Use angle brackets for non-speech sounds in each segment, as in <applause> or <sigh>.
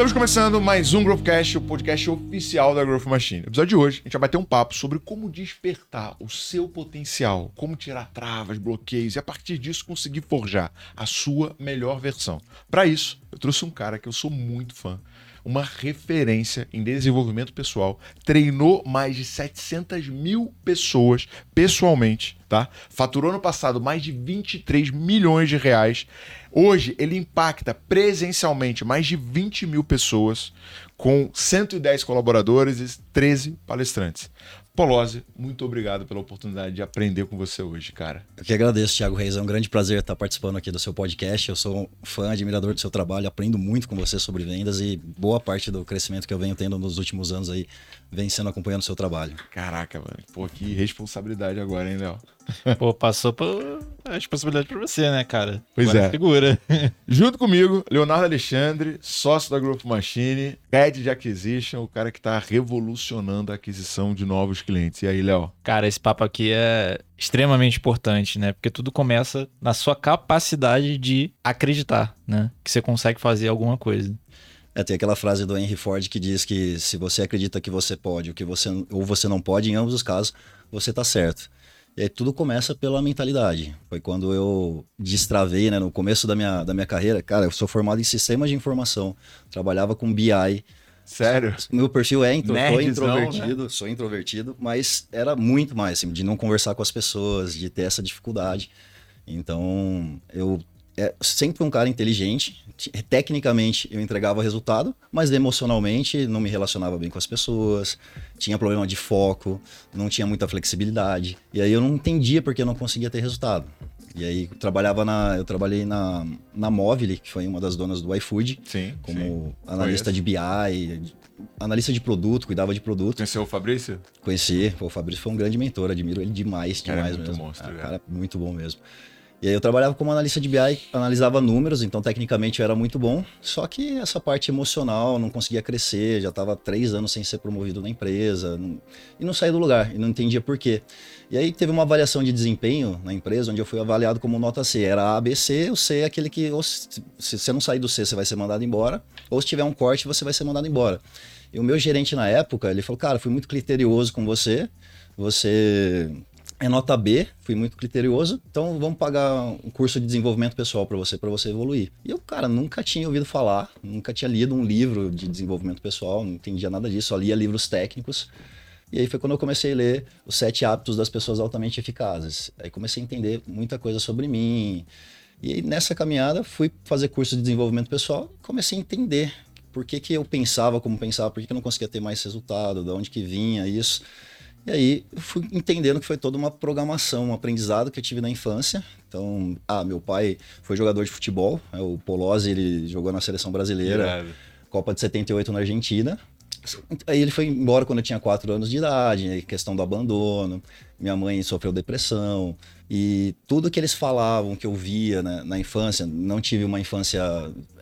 Estamos começando mais um Growthcast, o podcast oficial da Growth Machine. No episódio de hoje, a gente vai bater um papo sobre como despertar o seu potencial, como tirar travas, bloqueios e a partir disso conseguir forjar a sua melhor versão. Para isso, eu trouxe um cara que eu sou muito fã, uma referência em desenvolvimento pessoal, treinou mais de 700 mil pessoas pessoalmente, tá? Faturou no passado mais de 23 milhões de reais. Hoje ele impacta presencialmente mais de 20 mil pessoas, com 110 colaboradores e 13 palestrantes. Polozzi, muito obrigado pela oportunidade de aprender com você hoje, cara. Eu que agradeço, Thiago Reis. É um grande prazer estar participando aqui do seu podcast. Eu sou um fã, admirador do seu trabalho, aprendo muito com você sobre vendas e boa parte do crescimento que eu venho tendo nos últimos anos aí vem sendo acompanhando o seu trabalho. Caraca, mano. Pô, que responsabilidade agora, hein, Léo? Pô, passou por... a responsabilidade pra você, né, cara? Pois agora é. Figura. <laughs> Junto comigo, Leonardo Alexandre, sócio da Group Machine, Head de Acquisition, o cara que tá revolucionando a aquisição de novos clientes. E aí, Léo? Cara, esse papo aqui é extremamente importante, né? Porque tudo começa na sua capacidade de acreditar, né? Que você consegue fazer alguma coisa. É, tem aquela frase do Henry Ford que diz que se você acredita que você pode ou que você, ou você não pode, em ambos os casos, você tá certo. E aí tudo começa pela mentalidade. Foi quando eu destravei, né, no começo da minha, da minha carreira. Cara, eu sou formado em sistemas de informação, trabalhava com BI. Sério? Meu perfil é intro, introvertido, sou introvertido, mas era muito mais, assim, de não conversar com as pessoas, de ter essa dificuldade. Então, eu é, sempre um cara inteligente. T- Tecnicamente eu entregava resultado, mas emocionalmente não me relacionava bem com as pessoas, tinha problema de foco, não tinha muita flexibilidade. E aí eu não entendia porque eu não conseguia ter resultado. E aí eu trabalhava na, eu trabalhei na, na Movile, que foi uma das donas do iFood, Sim. como sim. analista de BI, analista de produto, cuidava de produto. Conheceu o Fabrício? Conheci, pô, o Fabrício foi um grande mentor, admiro ele demais, Cara, é demais muito mesmo. monstro, cara. cara, muito bom mesmo. E aí eu trabalhava como analista de BI, analisava números, então tecnicamente eu era muito bom, só que essa parte emocional não conseguia crescer, já estava três anos sem ser promovido na empresa, não- e não saía do lugar, e não entendia por quê. E aí teve uma avaliação de desempenho na empresa, onde eu fui avaliado como nota C, era A, B, C, o C é aquele que, ou se, se você não sair do C, você vai ser mandado embora, ou se tiver um corte, você vai ser mandado embora. E o meu gerente na época, ele falou, cara, fui muito criterioso com você, você é nota B, fui muito criterioso, então vamos pagar um curso de desenvolvimento pessoal para você, para você evoluir. E eu, cara, nunca tinha ouvido falar, nunca tinha lido um livro de desenvolvimento pessoal, não entendia nada disso, só lia livros técnicos. E aí foi quando eu comecei a ler os sete hábitos das pessoas altamente eficazes. Aí comecei a entender muita coisa sobre mim. E aí nessa caminhada fui fazer curso de desenvolvimento pessoal, comecei a entender por que, que eu pensava como pensava, por que, que eu não conseguia ter mais resultado, de onde que vinha isso. E aí fui entendendo que foi toda uma programação, um aprendizado que eu tive na infância. Então, ah, meu pai foi jogador de futebol, né, o Polozzi, ele jogou na seleção brasileira, Irado. Copa de 78 na Argentina. Aí ele foi embora quando eu tinha 4 anos de idade, aí questão do abandono. Minha mãe sofreu depressão. E tudo que eles falavam, que eu via né, na infância, não tive uma infância.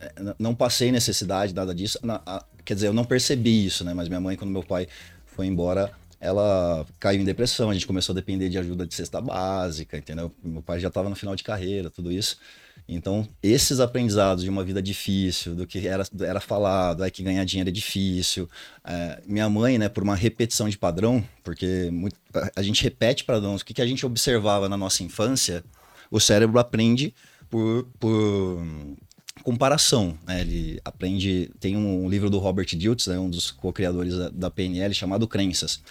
eh, Não passei necessidade, nada disso. Na- a- quer dizer, eu não percebi isso, né? Mas minha mãe, quando meu pai foi embora, ela caiu em depressão. A gente começou a depender de ajuda de cesta básica, entendeu? Meu pai já estava no final de carreira, tudo isso. Então, esses aprendizados de uma vida difícil, do que era, era falado, é que ganhar dinheiro é difícil. É, minha mãe, né, por uma repetição de padrão, porque muito- a- gente repete padrões, o que, que a gente observava na nossa infância, o cérebro aprende por, por comparação. Né? Ele aprende. Tem um livro do Robert Diltz, né, um dos co-criadores da, da PNL, chamado Crenças.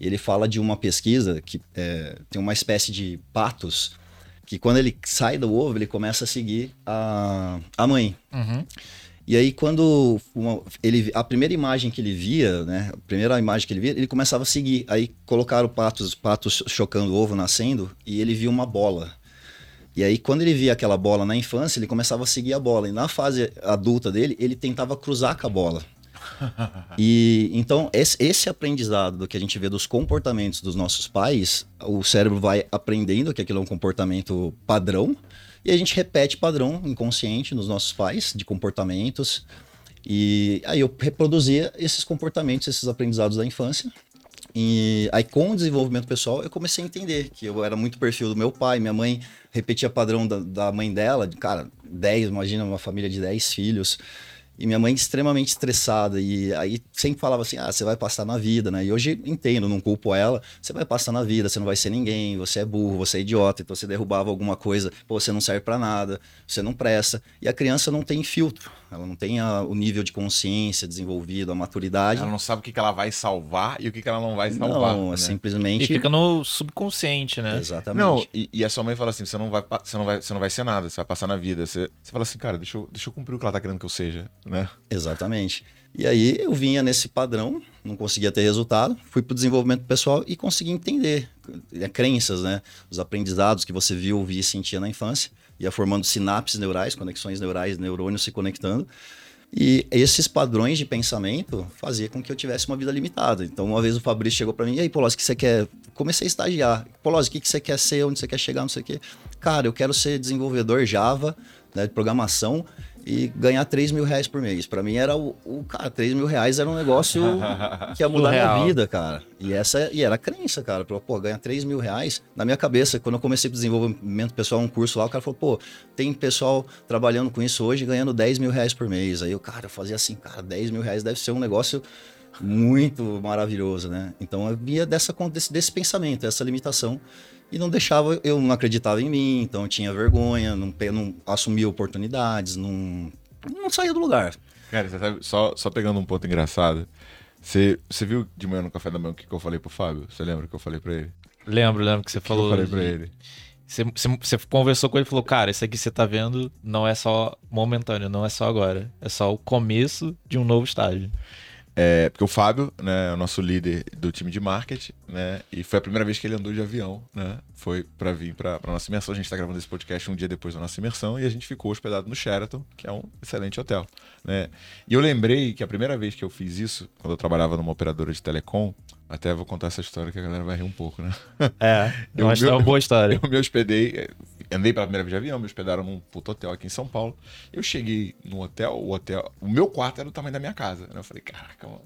E ele fala de uma pesquisa que é, tem uma espécie de patos que quando ele sai do ovo, ele começa a seguir a, a mãe. Uhum. E aí, quando uma- ele, a primeira imagem que ele via, né? A primeira imagem que ele via, ele começava a seguir. Aí colocaram patos, patos chocando o ovo, nascendo, e ele via uma bola. E aí, quando ele via aquela bola na infância, ele começava a seguir a bola. E na fase adulta dele, ele tentava cruzar com a bola. <laughs> E então, esse, esse aprendizado do que a gente vê dos comportamentos dos nossos pais, o cérebro vai aprendendo que aquilo é um comportamento padrão, e a gente repete padrão inconsciente nos nossos pais de comportamentos. E aí eu reproduzia esses comportamentos, esses aprendizados da infância. E aí, com o desenvolvimento pessoal, eu comecei a entender que eu era muito perfil do meu pai, minha mãe repetia padrão da, da mãe dela, de, cara, 10, imagina uma família de 10 filhos. E minha mãe extremamente estressada. E aí sempre falava assim: ah, você vai passar na vida, né? E hoje entendo, não culpo ela. Você vai passar na vida, você não vai ser ninguém, você é burro, você é idiota. Então você derrubava alguma coisa, pô, você não serve para nada, você não presta. E a criança não tem filtro. Ela não tem a, o nível de consciência desenvolvido, a maturidade. Ela não sabe o que, que ela vai salvar e o que, que ela não vai salvar. Não, né? é simplesmente. E fica no subconsciente, né? Exatamente. Não, e, e, a sua mãe fala assim: você não, vai, você, não vai, você não vai ser nada, você vai passar na vida. Você, você fala assim, cara, deixa eu, deixa eu cumprir o que ela tá querendo que eu seja, né? Exatamente. E aí eu vinha nesse padrão, não conseguia ter resultado, fui para o desenvolvimento pessoal e consegui entender é, crenças, né? Os aprendizados que você viu, ouvia e sentia na infância. Ia formando sinapses neurais, conexões neurais, neurônios se conectando. E esses padrões de pensamento fazia com que eu tivesse uma vida limitada. Então, uma vez o Fabrício chegou para mim, e aí, Polozzi, o que você quer? Comecei a estagiar. Polozzi, o que você quer ser? Onde você quer chegar? Não sei o quê. Cara, eu quero ser desenvolvedor Java, né, de programação, e ganhar 3 mil reais por mês. Para mim era o, o, Cara, 3 mil reais era um negócio <laughs> que ia mudar minha vida, cara. E essa e era a crença, cara. Falou, pô, ganhar 3 mil reais. Na minha cabeça, quando eu comecei o desenvolvimento pessoal, um curso lá, o cara falou, pô, tem pessoal trabalhando com isso hoje ganhando 10 mil reais por mês. Aí eu, cara, eu fazia assim, cara, 10 mil reais deve ser um negócio muito maravilhoso, né? Então eu via dessa, desse, desse pensamento, essa limitação e não deixava, eu não acreditava em mim, então eu tinha vergonha, não, não assumia oportunidades, não, não saía do lugar. Cara, você sabe, só, só pegando um ponto engraçado, você, você viu de manhã no café da manhã o que, que eu falei pro Fábio? Você lembra que eu falei pra ele? Lembro, lembro que você que falou. eu falei pra ele. Você, você, você, conversou com ele e falou, cara, isso aqui que você tá vendo não é só momentâneo, não é só agora. É só o começo de um novo estágio. É, porque o Fábio, né, é o nosso líder do time de marketing, né? E foi a primeira vez que ele andou de avião, né? Foi para vir para nossa imersão. A gente está gravando esse podcast um dia depois da nossa imersão e a gente ficou hospedado no Sheraton, que é um excelente hotel, né? E eu lembrei que a primeira vez que eu fiz isso, quando eu trabalhava numa operadora de telecom, até vou contar essa história que a galera vai rir um pouco, né? É, <laughs> eu acho que é uma boa história. <laughs> Eu me hospedei, andei pela primeira vez de avião, me hospedaram num puto hotel aqui em São Paulo. Eu cheguei no hotel, o hotel, o meu quarto era do tamanho da minha casa. Né? Eu falei, caraca, mano,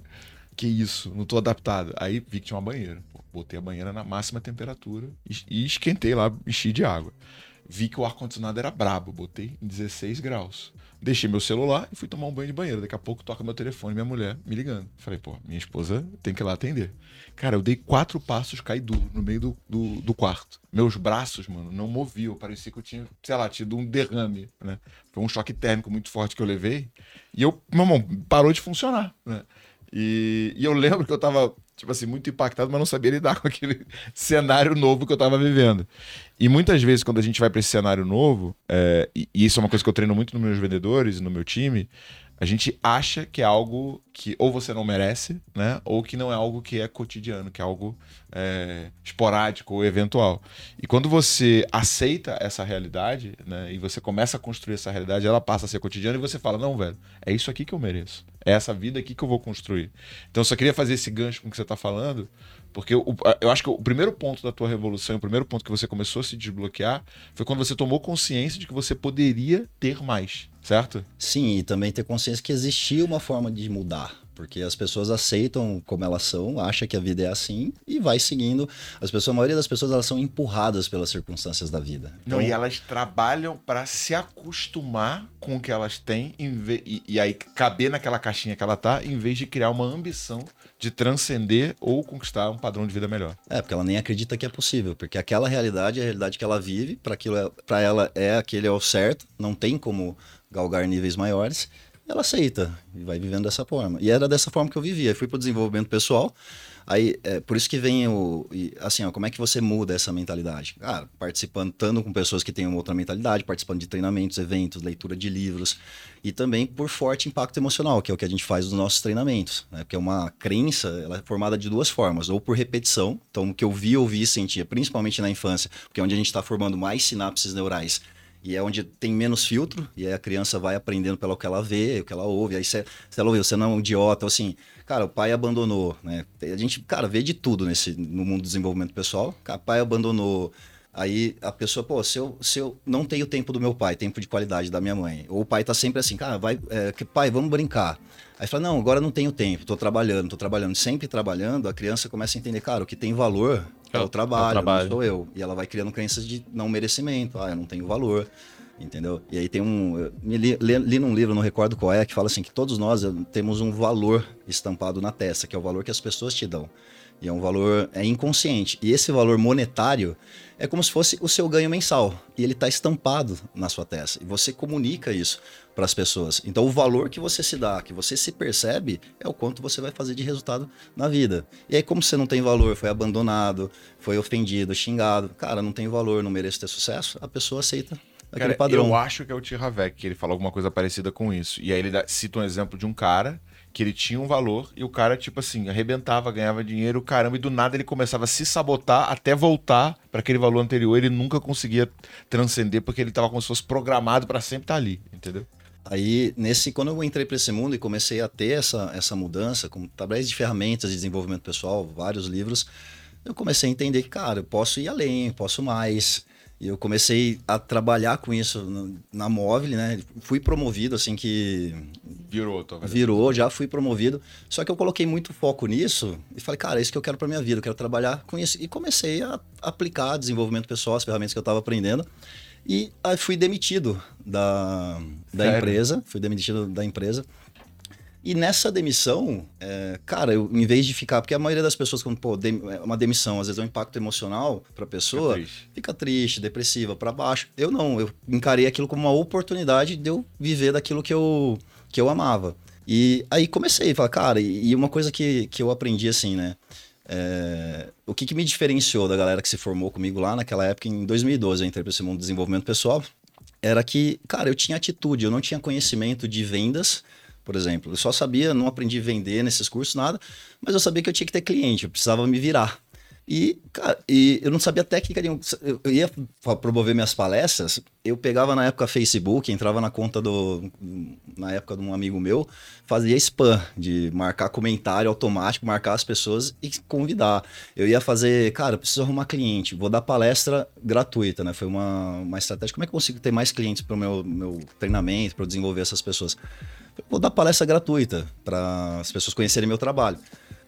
que isso, não tô adaptado. Aí vi que tinha uma banheira. Botei a banheira na máxima temperatura e esquentei lá, enchi de água. Vi que o ar-condicionado era brabo, botei em 16 graus. Deixei meu celular e fui tomar um banho de banheiro. Daqui a pouco toca meu telefone, minha mulher me ligando. Falei, pô, minha esposa tem que ir lá atender. Cara, eu dei quatro passos, caí duro no meio do, do, do, quarto. Meus braços, mano, não moviam. Parecia que eu tinha, sei lá, tido um derrame, né? Foi um choque térmico muito forte que eu levei. E eu, meu irmão, parou de funcionar, né? E, e eu lembro que eu tava, tipo assim, muito impactado, mas não sabia lidar <laughs> com aquele cenário novo que eu tava vivendo. E muitas vezes, quando a gente vai para esse cenário novo, é, e, e isso é uma coisa que eu treino muito nos meus vendedores e no meu time, a gente acha que é algo que ou você não merece, né? Ou que não é algo que é cotidiano, que é algo é, esporádico ou eventual. E quando você aceita essa realidade, né? E você começa a construir essa realidade, ela passa a ser cotidiana e você fala: não, velho, é isso aqui que eu mereço. É essa vida aqui que eu vou construir. Então, eu só queria fazer esse gancho com o que você está falando, porque eu, eu acho que o primeiro ponto da tua revolução, o primeiro ponto que você começou a se desbloquear, foi quando você tomou consciência de que você poderia ter mais certo? Sim, e também ter consciência que existia uma forma de mudar. Porque as pessoas aceitam como elas são, acham que a vida é assim e vai seguindo. As pessoas, a maioria das pessoas elas são empurradas pelas circunstâncias da vida. Então, Não, e elas trabalham para se acostumar com o que elas têm e, e aí caber naquela caixinha que ela tá, em vez de criar uma ambição de transcender ou conquistar um padrão de vida melhor. É, porque ela nem acredita que é possível, porque aquela realidade é a realidade que ela vive, para é, para ela é aquele é o certo, não tem como galgar níveis maiores, ela aceita e vai vivendo dessa forma. E era dessa forma que eu vivia. Fui para o desenvolvimento pessoal. Aí, é, por isso que vem o. Assim, ó, como é que você muda essa mentalidade? Cara, participando, tanto com pessoas que têm uma outra mentalidade, participando de treinamentos, eventos, leitura de livros. E também por forte impacto emocional, que é o que a gente faz nos nossos treinamentos. Né? Porque é uma crença, ela é formada de duas formas. Ou por repetição, então o que eu vi, ouvi e sentia, principalmente na infância, porque é onde a gente está formando mais sinapses neurais e é onde tem menos filtro, e a criança vai aprendendo pelo que ela vê, o que ela ouve. Aí você, ela você não é um idiota, assim, cara, o pai abandonou, né? A gente, cara, vê de tudo nesse, no mundo do desenvolvimento pessoal. Cara, pai abandonou. Aí a pessoa, pô, se eu, se eu não tenho tempo do meu pai, tempo de qualidade da minha mãe, ou o pai tá sempre assim, cara, vai, é, pai, vamos brincar. Aí fala, não, agora não tenho tempo, tô trabalhando, tô trabalhando, sempre trabalhando, a criança começa a entender, cara, o que tem valor é, o trabalho, é o trabalho. não sou eu. E ela vai criando crenças de não merecimento. Ah, eu não tenho valor. Entendeu? E aí tem um. eu me Li, li, li num livro, não recordo qual é, que fala assim que todos nós eh, temos um valor estampado na testa, que é o valor que as pessoas te dão. E é um valor é inconsciente. E esse valor monetário é como se fosse o seu ganho mensal. E ele está estampado na sua testa. E você comunica isso para as pessoas. Então, o valor que você se dá, que você se percebe, é o quanto você vai fazer de resultado na vida. E aí, como você não tem valor, foi abandonado, foi ofendido, xingado, cara, não tem valor, não mereço ter sucesso, a pessoa aceita aquele Cara, padrão. eu acho que é o Tiravec, que ele fala alguma coisa parecida com isso. E aí ele dá- cita um exemplo de um cara que ele tinha um valor e o cara, tipo assim, arrebentava, ganhava dinheiro, caramba, e do nada ele começava a se sabotar até voltar para aquele valor anterior. Ele nunca conseguia transcender porque ele tava como se fosse programado para sempre estar ali, entendeu? Aí, nesse, quando eu entrei para esse mundo e comecei a ter essa, essa mudança, com através de ferramentas de desenvolvimento pessoal, vários livros, eu comecei a entender que, cara, eu posso ir além, posso mais. E eu comecei a trabalhar com isso no- na móvel, né? Fui promovido assim que Virou, talvez. virou, já fui promovido. Só que eu coloquei muito foco nisso e falei, cara, é isso que eu quero para minha vida, eu quero trabalhar com isso. E comecei a aplicar desenvolvimento pessoal, as ferramentas que eu estava aprendendo. E aí fui demitido da, da Sério? empresa, fui demitido da empresa. E nessa demissão, é, cara, eu, em vez de ficar, porque a maioria das pessoas, quando pô, dem- é uma demissão, às vezes é um impacto emocional para a pessoa, Fica triste. fica triste, depressiva, para baixo. Eu não, eu encarei aquilo como uma oportunidade de eu viver daquilo que eu, que eu amava. E aí comecei a falar, cara, e, e uma coisa que, que eu aprendi assim, né? é, o que, que me diferenciou da galera que se formou comigo lá naquela época, em 2012, eu entrei para esse mundo de desenvolvimento pessoal, era que, cara, eu tinha atitude, eu não tinha conhecimento de vendas, por exemplo. Eu só sabia, não aprendi a vender nesses cursos, nada, mas eu sabia que eu tinha que ter cliente, eu precisava me virar. E, cara, e eu não sabia técnica nenhuma. Eu ia promover minhas palestras, eu pegava na época Facebook, entrava na conta do. Na época de um amigo meu, fazia spam, de marcar comentário automático, marcar as pessoas e convidar. Eu ia fazer, cara, preciso arrumar cliente, vou dar palestra gratuita, né? Foi uma, uma estratégia. Como é que eu consigo ter mais clientes para o meu, meu treinamento, para desenvolver essas pessoas? Vou dar palestra gratuita para as pessoas conhecerem meu trabalho.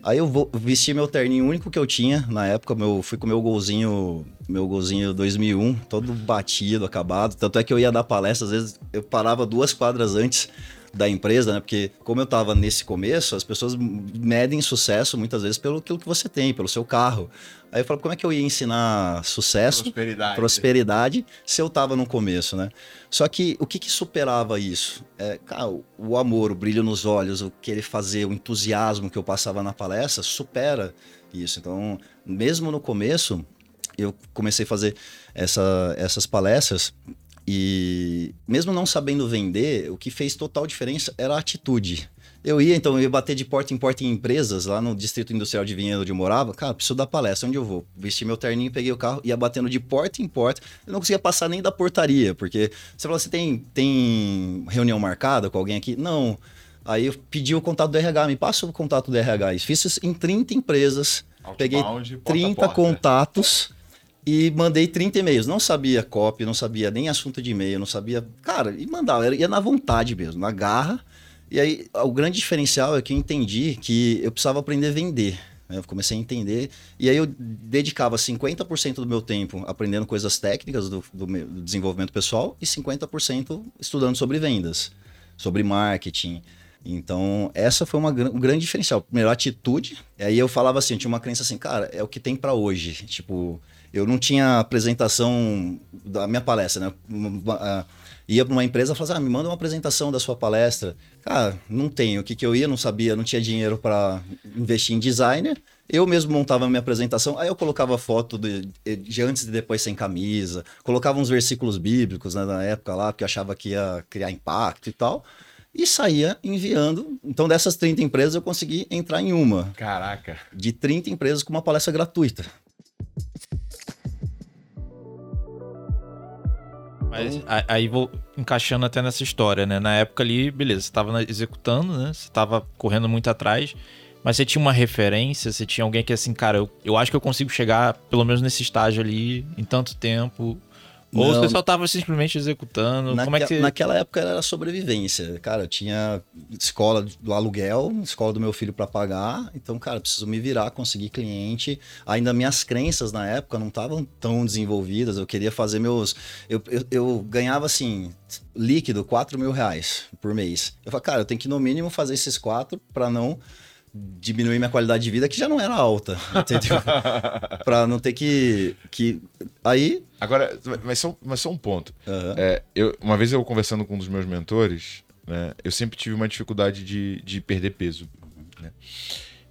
Aí eu vou vestir meu terninho único que eu tinha na época, meu, fui com meu golzinho, meu golzinho 2001, todo batido, acabado. Tanto é que eu ia dar palestra, às vezes eu parava duas quadras antes da empresa, né? Porque como eu tava nesse começo, as pessoas medem sucesso muitas vezes pelo aquilo que você tem, pelo seu carro. Aí eu falo, como é que eu ia ensinar sucesso? Prosperidade. prosperidade se eu tava no começo, né? Só que o que, que superava isso? É, cara, o- o amor, o brilho nos olhos, o querer fazer, o entusiasmo que eu passava na palestra supera isso. Então, mesmo no começo, eu comecei a fazer essa- essas palestras e mesmo não sabendo vender, o que fez total diferença era a atitude. Eu ia, então, eu ia bater de porta em porta em empresas lá no Distrito Industrial de Vinhedo, onde eu morava. Cara, preciso dar palestra, onde eu vou? Vesti meu terninho, peguei o carro, ia batendo de porta em porta. Eu não conseguia passar nem da portaria, porque você fala, você tem, tem reunião marcada com alguém aqui? Não. Aí eu pedi o contato do RH, me passa o contato do RH. Fiz isso em 30 empresas, peguei Outbound, porta a 30 porta. contatos e mandei 30 e-mails. Não sabia copy, não sabia nem assunto de e-mail, não sabia. Cara, e mandava, era- ia na vontade mesmo, na garra. E aí, o grande diferencial é que eu entendi que eu precisava aprender a vender. né? Eu comecei a entender. E aí, eu dedicava 50% do meu tempo aprendendo coisas técnicas do, do meu- do desenvolvimento pessoal e 50% estudando sobre vendas, sobre marketing. Então, essa foi uma, um grande diferencial. Primeiro, atitude. E aí eu falava assim, eu tinha uma crença assim, cara, é o que tem pra hoje. Tipo, eu não tinha apresentação da minha palestra, né? Ia pra uma empresa e falava assim, ah, me manda uma apresentação da sua palestra. Cara, não tenho. O que, que eu ia? Não sabia, não tinha dinheiro para investir em designer. Eu mesmo montava a minha apresentação, aí eu colocava foto de, de antes e depois sem camisa, colocava uns versículos bíblicos né, na época lá, porque eu achava que ia criar impacto e tal e saía enviando. Então, dessas 30 empresas, eu consegui entrar em uma. Caraca. De 30 empresas com uma palestra gratuita. Mas a- aí vou encaixando até nessa história, né? Na época ali, beleza, você tava executando, né? Você tava correndo muito atrás, mas você tinha uma referência, você tinha alguém que assim, cara, eu, eu acho que eu consigo chegar pelo menos nesse estágio ali em tanto tempo. Ou Não. você só tava simplesmente executando? Naque- Como é que você... Naquela época era sobrevivência. Cara, eu tinha escola do aluguel, escola do meu filho para pagar. Então, cara, preciso me virar, conseguir cliente. Ainda minhas crenças na época não estavam tão desenvolvidas. Eu queria fazer meus. Eu, eu, eu ganhava assim, líquido, 4 mil reais por mês. Eu falei, cara, eu tenho que no mínimo fazer esses quatro para não diminuir minha qualidade de vida, que já não era alta, entendeu? <laughs> para não ter que, que. Aí. Agora, mas só, mas só um ponto. aham. É, eu, uma vez eu conversando com um dos meus mentores, né, eu sempre tive uma dificuldade de, de perder peso. né?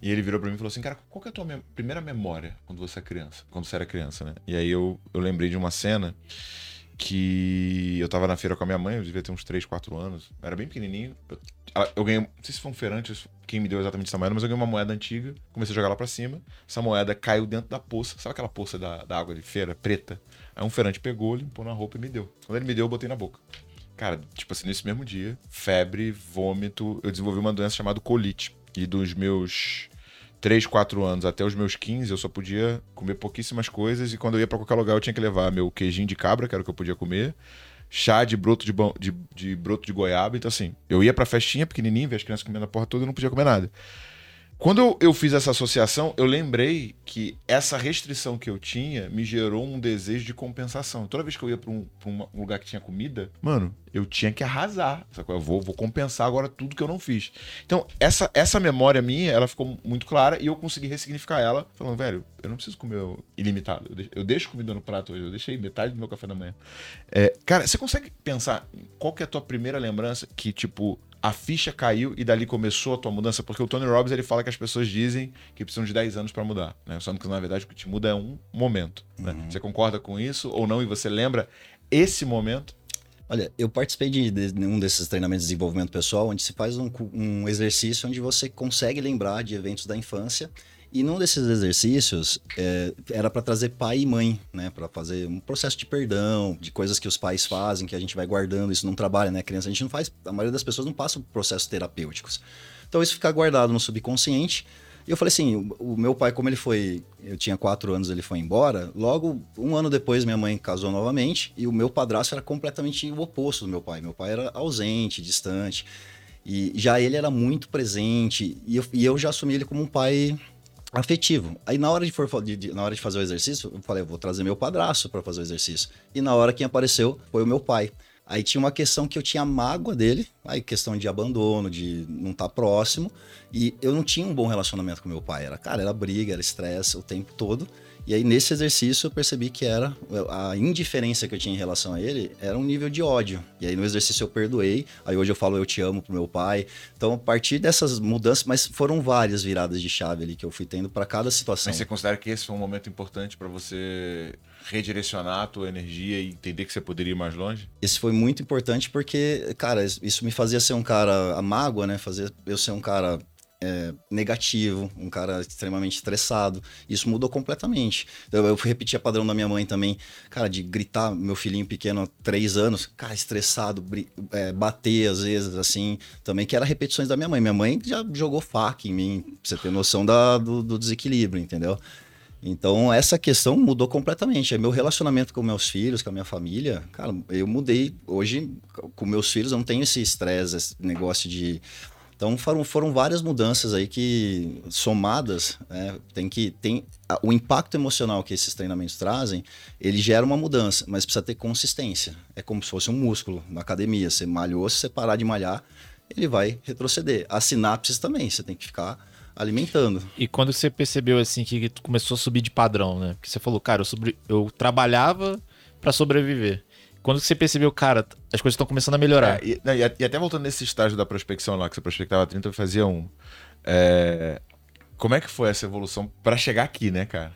E ele virou pra mim e falou assim, cara, qual que é a tua mem- primeira memória quando você é criança? Quando você era criança, né? E aí eu, eu lembrei de uma cena que eu tava na feira com a minha mãe, eu devia ter uns 3, 4 anos. Eu era bem pequenininho. Eu, eu ganhei, não sei se foi um feirante, quem me deu exatamente essa moeda, mas eu ganhei uma moeda antiga, comecei a jogar lá pra cima. Essa moeda caiu dentro da poça. Sabe aquela poça da, da água de feira, preta? Aí um feirante pegou, limpou na roupa e me deu. Quando ele me deu, eu botei na boca. Cara, tipo assim, nesse mesmo dia, febre, vômito, eu desenvolvi uma doença chamada colite. E dos meus 3, 4 anos até os meus 15, eu só podia comer pouquíssimas coisas. E quando eu ia pra qualquer lugar, eu tinha que levar meu queijinho de cabra, que era o que eu podia comer. Chá de broto de, de, de broto de goiaba. Então, assim, eu ia pra festinha pequenininha, ver as crianças comendo a porra toda, eu não podia comer nada. Quando eu, eu fiz essa associação, eu lembrei que essa restrição que eu tinha me gerou um desejo de compensação. Toda vez que eu ia pra um, um lugar que tinha comida, mano, eu tinha que arrasar. Sacou? Eu vou, vou compensar agora tudo que eu não fiz. Então, essa, essa memória minha, ela ficou muito clara e eu consegui ressignificar ela, falando, velho, eu não preciso comer ilimitado. Eu deixo, eu deixo comida no prato hoje, eu deixei metade do meu café da manhã. É, cara, você consegue pensar qual que é a tua primeira lembrança que, tipo, a ficha caiu e dali começou a tua mudança? Porque o Tony Robbins, ele fala que as pessoas dizem que precisam de 10 anos pra mudar, né? Só que, na verdade, o que te muda é um momento, né? Você concorda com isso ou não? E você lembra esse momento? Olha, eu participei de, de um desses treinamentos de desenvolvimento pessoal, onde se faz um, um exercício onde você consegue lembrar de eventos da infância. E num desses exercícios é, era para trazer pai e mãe, né? Para fazer um processo de perdão, de coisas que os pais fazem, que a gente vai guardando. Isso não trabalha, né? Criança, a gente não faz. A maioria das pessoas não passa por processos terapêuticos. Então isso fica guardado no subconsciente. E eu falei assim, o, o meu pai, como ele foi, eu tinha quatro anos, ele foi embora. Logo, um ano depois, minha mãe casou novamente e o meu padrasto era completamente o oposto do meu pai. Meu pai era ausente, distante. E já ele era muito presente e eu, e eu já assumi ele como um pai afetivo. Aí na hora de, for, de- de- na hora de fazer o exercício, eu falei, eu vou trazer meu padrasto para fazer o exercício. E na hora quem apareceu foi o meu pai. Aí tinha uma questão que eu tinha mágoa dele, aí questão de abandono, de não estar próximo, e eu não tinha um bom relacionamento com meu pai. Era, cara, era briga, era estresse o tempo todo. E aí nesse exercício eu percebi que era a indiferença que eu tinha em relação a ele era um nível de ódio. E aí no exercício eu perdoei. Aí hoje eu falo eu te amo pro meu pai. Então a partir dessas mudanças, mas foram várias viradas de chave ali que eu fui tendo para cada situação. Mas você considera que esse foi um momento importante pra você redirecionar a tua energia e entender que você poderia ir mais longe? Esse foi muito importante porque, cara, isso me fazia ser um cara a mágoa, né? Fazia eu ser um cara é, negativo, um cara extremamente estressado. Isso mudou completamente. Eu, eu repetia padrão da minha mãe também, cara, de gritar, meu filhinho pequeno, três anos, cara, estressado, é, bater às vezes, assim, também, que era repetições da minha mãe. Minha mãe já jogou faca em mim, pra você ter noção da, do, do desequilíbrio, entendeu? Então, essa questão mudou completamente. É Meu relacionamento com meus filhos, com a minha família, cara, eu mudei. Hoje, com meus filhos, eu não tenho esse estresse, esse negócio de. Então, foram, foram várias mudanças aí que, somadas, né, tem que. Tem, o impacto emocional que esses treinamentos trazem, ele gera uma mudança, mas precisa ter consistência. É como se fosse um músculo na academia. Você malhou, se você parar de malhar, ele vai retroceder. As sinapses também, você tem que ficar alimentando. E quando você percebeu assim que começou a subir de padrão, né? Porque você falou, cara, eu, sobre- eu trabalhava pra sobreviver. Quando você percebeu, cara, as coisas estão começando a melhorar. É, e, e e até voltando nesse estágio da prospecção lá, que você prospectava 30 e fazia um. é, como é que foi essa evolução pra chegar aqui, né, cara?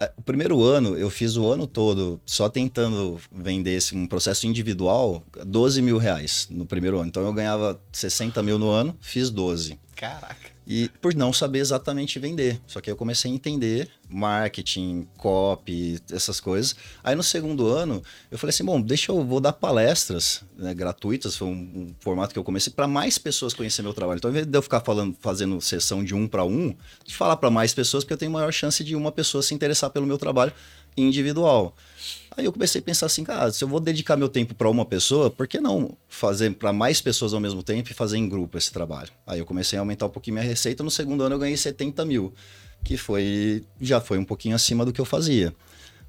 É, O primeiro ano, eu fiz o ano todo só tentando vender esse, um processo individual, 12 mil reais no primeiro ano. Então eu ganhava 60 mil no ano, fiz 12. Caraca. E por não saber exatamente vender. Só que aí eu comecei a entender marketing, copy, essas coisas. Aí no segundo ano, eu falei assim: bom, deixa eu vou dar palestras né, gratuitas, foi um, um formato que eu comecei para mais pessoas conhecer meu trabalho. Então, ao invés de eu ficar falando, fazendo sessão de um para um, de falar para mais pessoas, porque eu tenho maior chance de uma pessoa se interessar pelo meu trabalho individual. Aí eu comecei a pensar assim, cara, se eu vou dedicar meu tempo para uma pessoa, por que não fazer para mais pessoas ao mesmo tempo e fazer em grupo esse trabalho? Aí eu comecei a aumentar um pouquinho minha receita. No segundo ano eu ganhei 70 mil, que foi já foi um pouquinho acima do que eu fazia.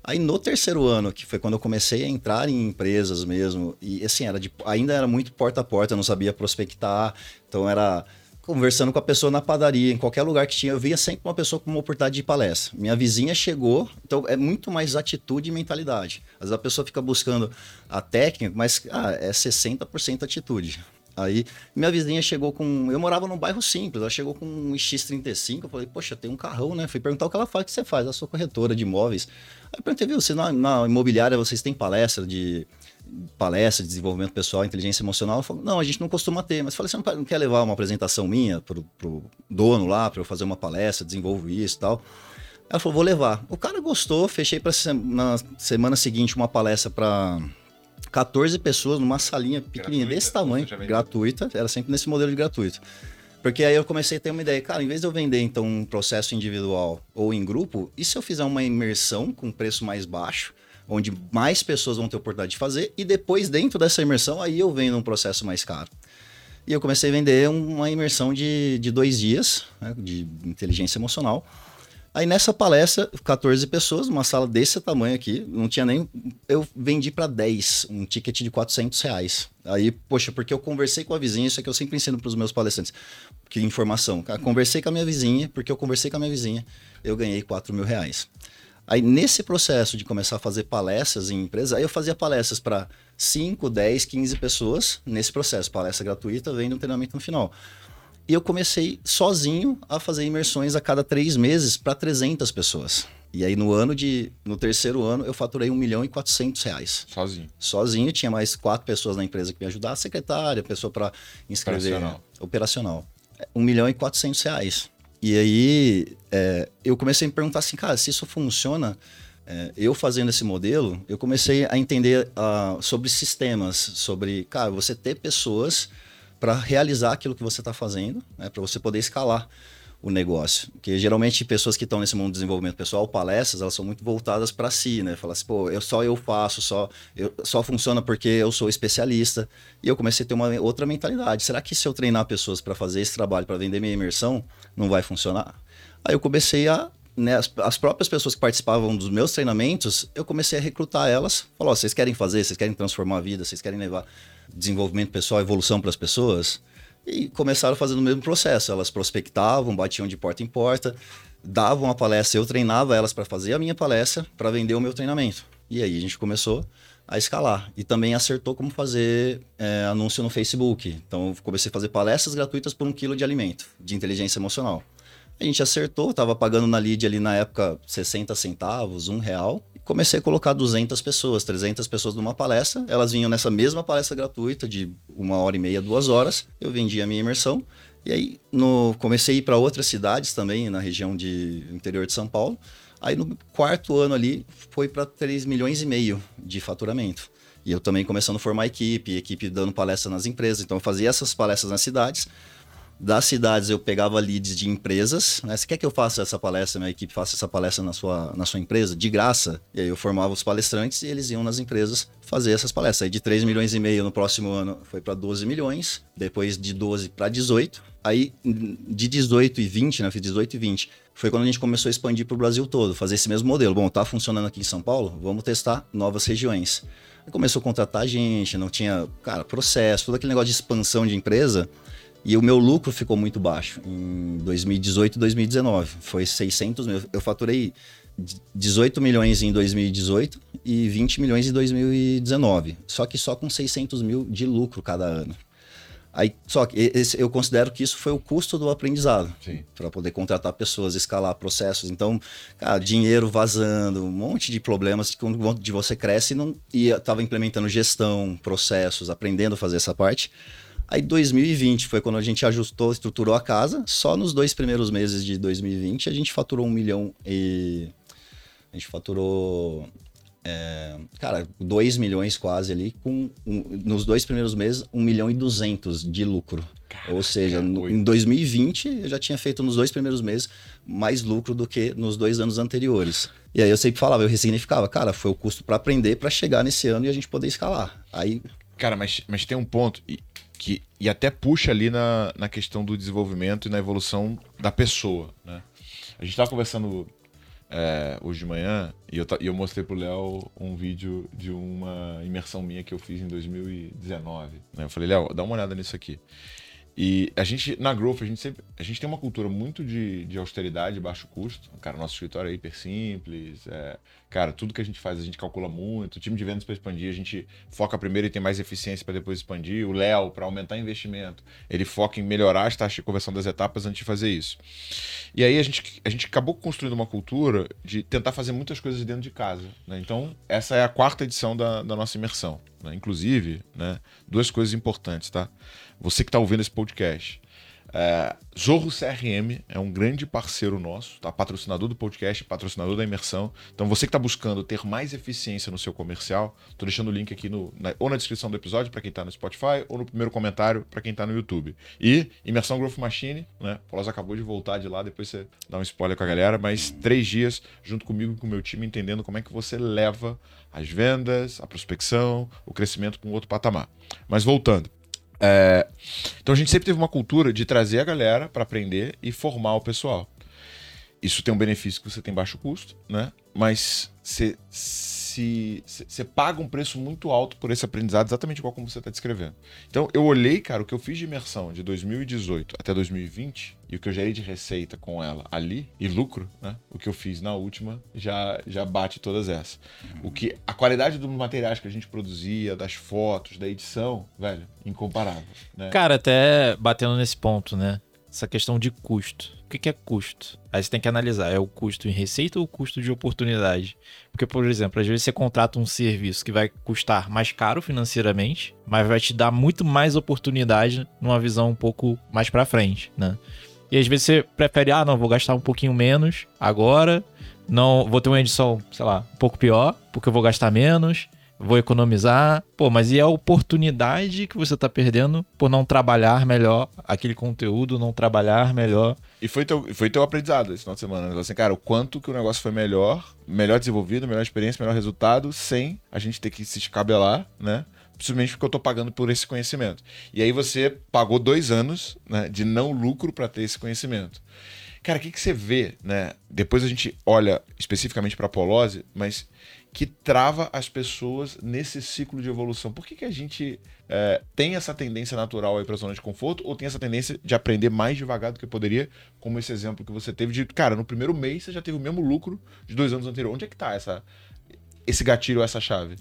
Aí no terceiro ano, que foi quando eu comecei a entrar em empresas mesmo, e assim, era de, ainda era muito porta a porta, eu não sabia prospectar, então era conversando com a pessoa na padaria, em qualquer lugar que tinha, eu via sempre uma pessoa com uma oportunidade de palestra. Minha vizinha chegou, então é muito mais atitude e mentalidade. Às vezes a pessoa fica buscando a técnica, mas ah, é 60% atitude. Aí minha vizinha chegou com. Eu morava num bairro simples, ela chegou com um X35. Eu falei, poxa, tem um carrão, né? Fui perguntar o que ela faz, o que você faz? Eu sou corretora de imóveis. Aí eu perguntei, viu, você na, na imobiliária vocês têm palestra de palestra de desenvolvimento pessoal, inteligência emocional. Falei, não, a gente não costuma ter, mas falei, você não quer levar uma apresentação minha pro, pro dono lá, para eu fazer uma palestra, desenvolvo isso e tal. Ela falou, vou levar. O cara gostou, fechei para na semana seguinte uma palestra para 14 pessoas numa salinha pequenininha desse tamanho, gratuita, era sempre nesse modelo de gratuito. Porque aí eu comecei a ter uma ideia, cara, em vez de eu vender então um processo individual ou em grupo, e se eu fizer uma imersão com preço mais baixo, onde mais pessoas vão ter oportunidade de fazer, e depois, dentro dessa imersão, aí eu vendo um processo mais caro. E eu comecei a vender uma imersão de, de dois dias, né, de inteligência emocional. Aí nessa palestra, 14 pessoas, uma sala desse tamanho aqui, não tinha nem. Eu vendi para 10, um ticket de 400 reais. Aí, poxa, porque eu conversei com a vizinha, isso é que eu sempre ensino para os meus palestrantes. Que informação. Conversei com a minha vizinha, porque eu conversei com a minha vizinha, eu ganhei 4 mil reais. Aí, nesse processo de começar a fazer palestras em empresas, aí eu fazia palestras para 5, 10, 15 pessoas nesse processo, palestra gratuita, vendo um treinamento no final. E eu comecei sozinho a fazer imersões a cada três meses para 300 pessoas. E aí, no ano de. No terceiro ano, eu faturei 1 milhão e 400 reais. Sozinho. Sozinho, tinha mais quatro pessoas na empresa que me ajudavam, secretária, pessoa para inscrever. Operacional. Operacional. 1 milhão e 400 reais. E aí é, eu comecei a me perguntar assim, cara, se isso funciona, é, eu fazendo esse modelo, eu comecei a entender uh, sobre sistemas, sobre, cara, você ter pessoas para realizar aquilo que você está fazendo, né, para você poder escalar o negócio. Porque geralmente pessoas que estão nesse mundo de desenvolvimento pessoal, palestras, elas são muito voltadas para si, né? Falar assim, pô, eu só eu faço, só eu, só funciona porque eu sou especialista. E eu comecei a ter uma outra mentalidade. Será que se eu treinar pessoas para fazer esse trabalho, para vender minha imersão, não vai funcionar? Aí eu comecei a né, as, as, próprias pessoas que participavam dos meus treinamentos, eu comecei a recrutar elas. Falou, oh, vocês querem fazer, vocês querem transformar a vida, vocês querem levar desenvolvimento pessoal, evolução para as pessoas? E começaram fazendo o mesmo processo. Elas prospectavam, batiam de porta em porta, davam a palestra, eu treinava elas para fazer a minha palestra, para vender o meu treinamento. E aí a gente começou a escalar. E também acertou como fazer é, anúncio no Facebook. Então, comecei a fazer palestras gratuitas por um quilo de alimento, de inteligência emocional. A gente acertou, estava pagando na lead ali na época 60 centavos, um real comecei a colocar 200 pessoas, 300 pessoas numa palestra. Elas vinham nessa mesma palestra gratuita de uma hora e meia, duas horas. Eu vendia a minha imersão. E aí no, comecei a ir para outras cidades também, na região de interior de São Paulo. Aí no quarto ano ali foi para 3 milhões e meio de faturamento. E eu também começando a formar equipe, equipe dando palestra nas empresas. Então eu fazia essas palestras nas cidades das cidades eu pegava leads de empresas. Né? Você quer que eu faça essa palestra, minha equipe faça essa palestra na sua, na sua empresa? De graça. E aí eu formava os palestrantes e eles iam nas empresas fazer essas palestras. Aí de 3 milhões e meio no próximo ano foi para 12 milhões, depois de 12 para 18. Aí de 18 e 20, né? Fiz 18 e 20. Foi quando a gente começou a expandir para o Brasil todo, fazer esse mesmo modelo. Bom, tá funcionando aqui em São Paulo, vamos testar novas regiões. Começou a contratar gente, não tinha, cara, processo, todo aquele negócio de expansão de empresa e o meu lucro ficou muito baixo em 2018 e 2019. Foi 600 mil. Eu faturei 18 milhões em 2018 e 20 milhões em 2019. Só que só com 600 mil de lucro cada ano. Aí, só que esse, eu considero que isso foi o custo do aprendizado. Para poder contratar pessoas, escalar processos. Então, cara, dinheiro vazando, um monte de problemas que quando de você cresce e não estava implementando gestão, processos, aprendendo a fazer essa parte. Aí 2020 foi quando a gente ajustou, estruturou a casa. Só nos dois primeiros meses de 2020 a gente faturou um milhão e. A gente faturou. É, cara, 2 milhões quase ali, com um, nos dois primeiros meses, 1 milhão e 200 de lucro. Caraca, Ou seja, no, em 2020 eu já tinha feito nos dois primeiros meses mais lucro do que nos dois anos anteriores. E aí eu sempre falava, eu ressignificava, cara, foi o custo para aprender para chegar nesse ano e a gente poder escalar. Aí. Cara, mas, mas tem um ponto e, que e até puxa ali na, na questão do desenvolvimento e na evolução da pessoa, né? A gente tava conversando é, hoje de manhã e eu, e eu mostrei pro Léo um vídeo de uma imersão minha que eu fiz em 2019. Né? Eu falei, Léo, dá uma olhada nisso aqui. E a gente, na Growth, a gente sempre. A gente tem uma cultura muito de, de austeridade baixo custo. Cara, nosso escritório é hiper simples. É, cara, tudo que a gente faz, a gente calcula muito. O time de vendas para expandir, a gente foca primeiro e tem mais eficiência para depois expandir. O Léo, para aumentar investimento, ele foca em melhorar as taxas de conversão das etapas antes de fazer isso. E aí a gente, a gente acabou construindo uma cultura de tentar fazer muitas coisas dentro de casa. Né? Então, essa é a quarta edição da, da nossa imersão. Né? Inclusive, né, duas coisas importantes, tá? Você que está ouvindo esse podcast. É, Zorro CRM é um grande parceiro nosso, tá? patrocinador do podcast, patrocinador da imersão. Então, você que está buscando ter mais eficiência no seu comercial, estou deixando o link aqui no, na, ou na descrição do episódio para quem está no Spotify, ou no primeiro comentário para quem está no YouTube. E Imersão Growth Machine, né? O Paulo acabou de voltar de lá, depois você dá um spoiler com a galera, mas três dias junto comigo e com o meu time, entendendo como é que você leva as vendas, a prospecção, o crescimento para um outro patamar. Mas voltando. É, então a gente sempre teve uma cultura de trazer a galera para aprender e formar o pessoal. Isso tem um benefício que você tem baixo custo, né? Mas você se você paga um preço muito alto por esse aprendizado, exatamente igual como você está descrevendo. Então, eu olhei, cara, o que eu fiz de imersão de 2018 até 2020 e o que eu gerei de receita com ela ali e lucro, né? O que eu fiz na última já já bate todas essas. Uhum. O que a qualidade dos materiais que a gente produzia, das fotos, da edição, velho, incomparável, né? Cara, até batendo nesse ponto, né? Essa questão de custo o que é custo? Aí você tem que analisar, é o custo em receita ou o custo de oportunidade? Porque, por exemplo, às vezes você contrata um serviço que vai custar mais caro financeiramente, mas vai te dar muito mais oportunidade numa visão um pouco mais para frente, né? E às vezes você prefere, ah, não, vou gastar um pouquinho menos agora, não vou ter uma edição, sei lá, um pouco pior, porque eu vou gastar menos, vou economizar. Pô, mas e a oportunidade que você está perdendo por não trabalhar melhor aquele conteúdo, não trabalhar melhor? E foi teu, foi teu aprendizado esse final de semana. Né? Assim, cara, o quanto que o negócio foi melhor, melhor desenvolvido, melhor experiência, melhor resultado, sem a gente ter que se escabelar, né? Simplesmente porque eu estou pagando por esse conhecimento. E aí você pagou dois anos né, de não lucro para ter esse conhecimento. Cara, o que, que você vê, né? Depois a gente olha especificamente para polose, mas que trava as pessoas nesse ciclo de evolução? Por que, que a gente é, tem essa tendência natural aí para zona de conforto ou tem essa tendência de aprender mais devagar do que poderia, como esse exemplo que você teve de, cara, no primeiro mês você já teve o mesmo lucro de dois anos anteriores. Onde é que está essa, esse gatilho, essa chave?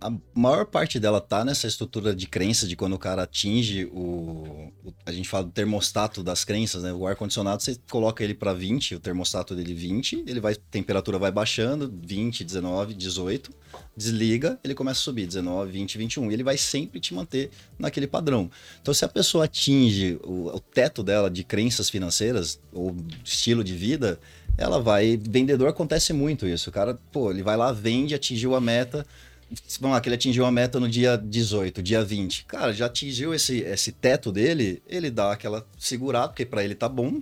A maior parte dela tá nessa estrutura de crença de quando o cara atinge o, o a gente fala do termostato das crenças, né? O ar condicionado você coloca ele para 20, o termostato dele 20, ele vai temperatura vai baixando, 20, 19, 18, desliga, ele começa a subir 19, 20, 21, e ele vai sempre te manter naquele padrão. Então se a pessoa atinge o, o teto dela de crenças financeiras ou estilo de vida, ela vai vendedor acontece muito isso. O cara, pô, ele vai lá, vende, atingiu a meta, vamos lá, que ele atingiu a meta no dia 18, dia 20. Cara, já atingiu esse, esse teto dele, ele dá aquela segurada, porque para ele tá bom,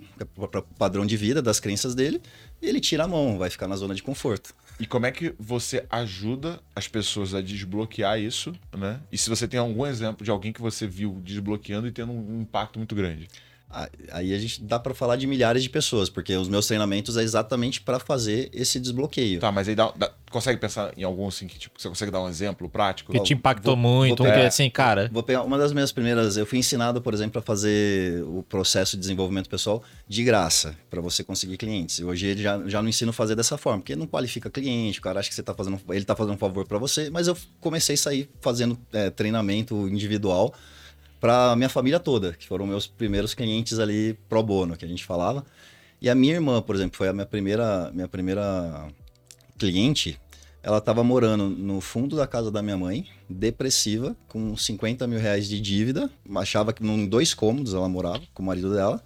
para o padrão de vida das crenças dele, e ele tira a mão, vai ficar na zona de conforto. E como é que você ajuda as pessoas a desbloquear isso, né? E se você tem algum exemplo de alguém que você viu desbloqueando e tendo um impacto muito grande? Aí a gente dá para falar de milhares de pessoas, porque os meus treinamentos é exatamente para fazer esse desbloqueio. Tá, mas aí dá, dá, consegue pensar em algum assim que tipo, você consegue dar um exemplo prático? Que te impactou vou, muito, vou pegar, um que assim, cara. Vou pegar uma das minhas primeiras, eu fui ensinado, por exemplo, a fazer o processo de desenvolvimento pessoal de graça, para você conseguir clientes. E hoje ele já, já não ensino a fazer dessa forma, porque não qualifica cliente, o cara acha que você tá fazendo, ele tá fazendo um favor para você, mas eu comecei a sair fazendo é, treinamento individual para minha família toda, que foram meus primeiros clientes ali pro bono, que a gente falava. E a minha irmã, por exemplo, foi a minha primeira, minha primeira cliente. Ela estava morando no fundo da casa da minha mãe, depressiva, com 50 mil reais de dívida. Achava que em dois cômodos ela morava com o marido dela.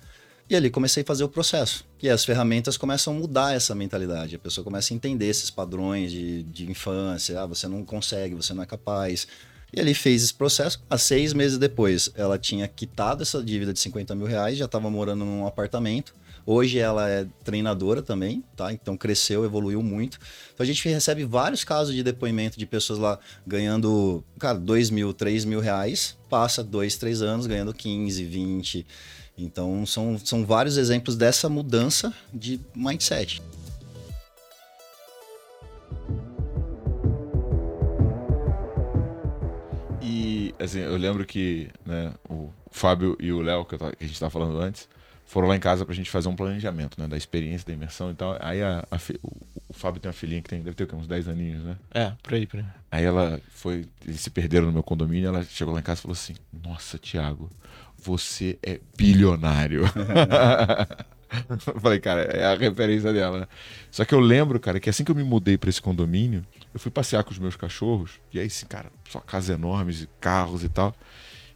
E ali comecei a fazer o processo. E as ferramentas começam a mudar essa mentalidade. A pessoa começa a entender esses padrões de, de infância. Ah, você não consegue, você não é capaz e ele fez esse processo. Há seis meses depois, ela tinha quitado essa dívida de 50 mil reais, já estava morando num apartamento. Hoje ela é treinadora também, tá? Então cresceu, evoluiu muito. Então a gente recebe vários casos de depoimento de pessoas lá ganhando, cara, 2 mil, 3 mil reais, passa dois, três anos ganhando 15, 20. Então são, são vários exemplos dessa mudança de mindset. Assim, eu lembro que né, o Fábio e o Léo, que, que, a gente estava falando antes, foram lá em casa pra gente fazer um planejamento, né? Da experiência, da imersão e tal. Aí a, a, o, o, Fábio tem uma filhinha que tem, deve ter uns 10 aninhos, né? É, por aí, por aí. Aí ela foi, eles se perderam no meu condomínio, ela chegou lá em casa e falou assim: Nossa, Thiago, você é bilionário. <laughs> eu falei, cara, é a referência dela, né? Só que eu lembro, cara, que assim que eu me mudei para esse condomínio, eu fui passear com os meus cachorros, e aí, assim, cara, só casas enormes, carros e tal.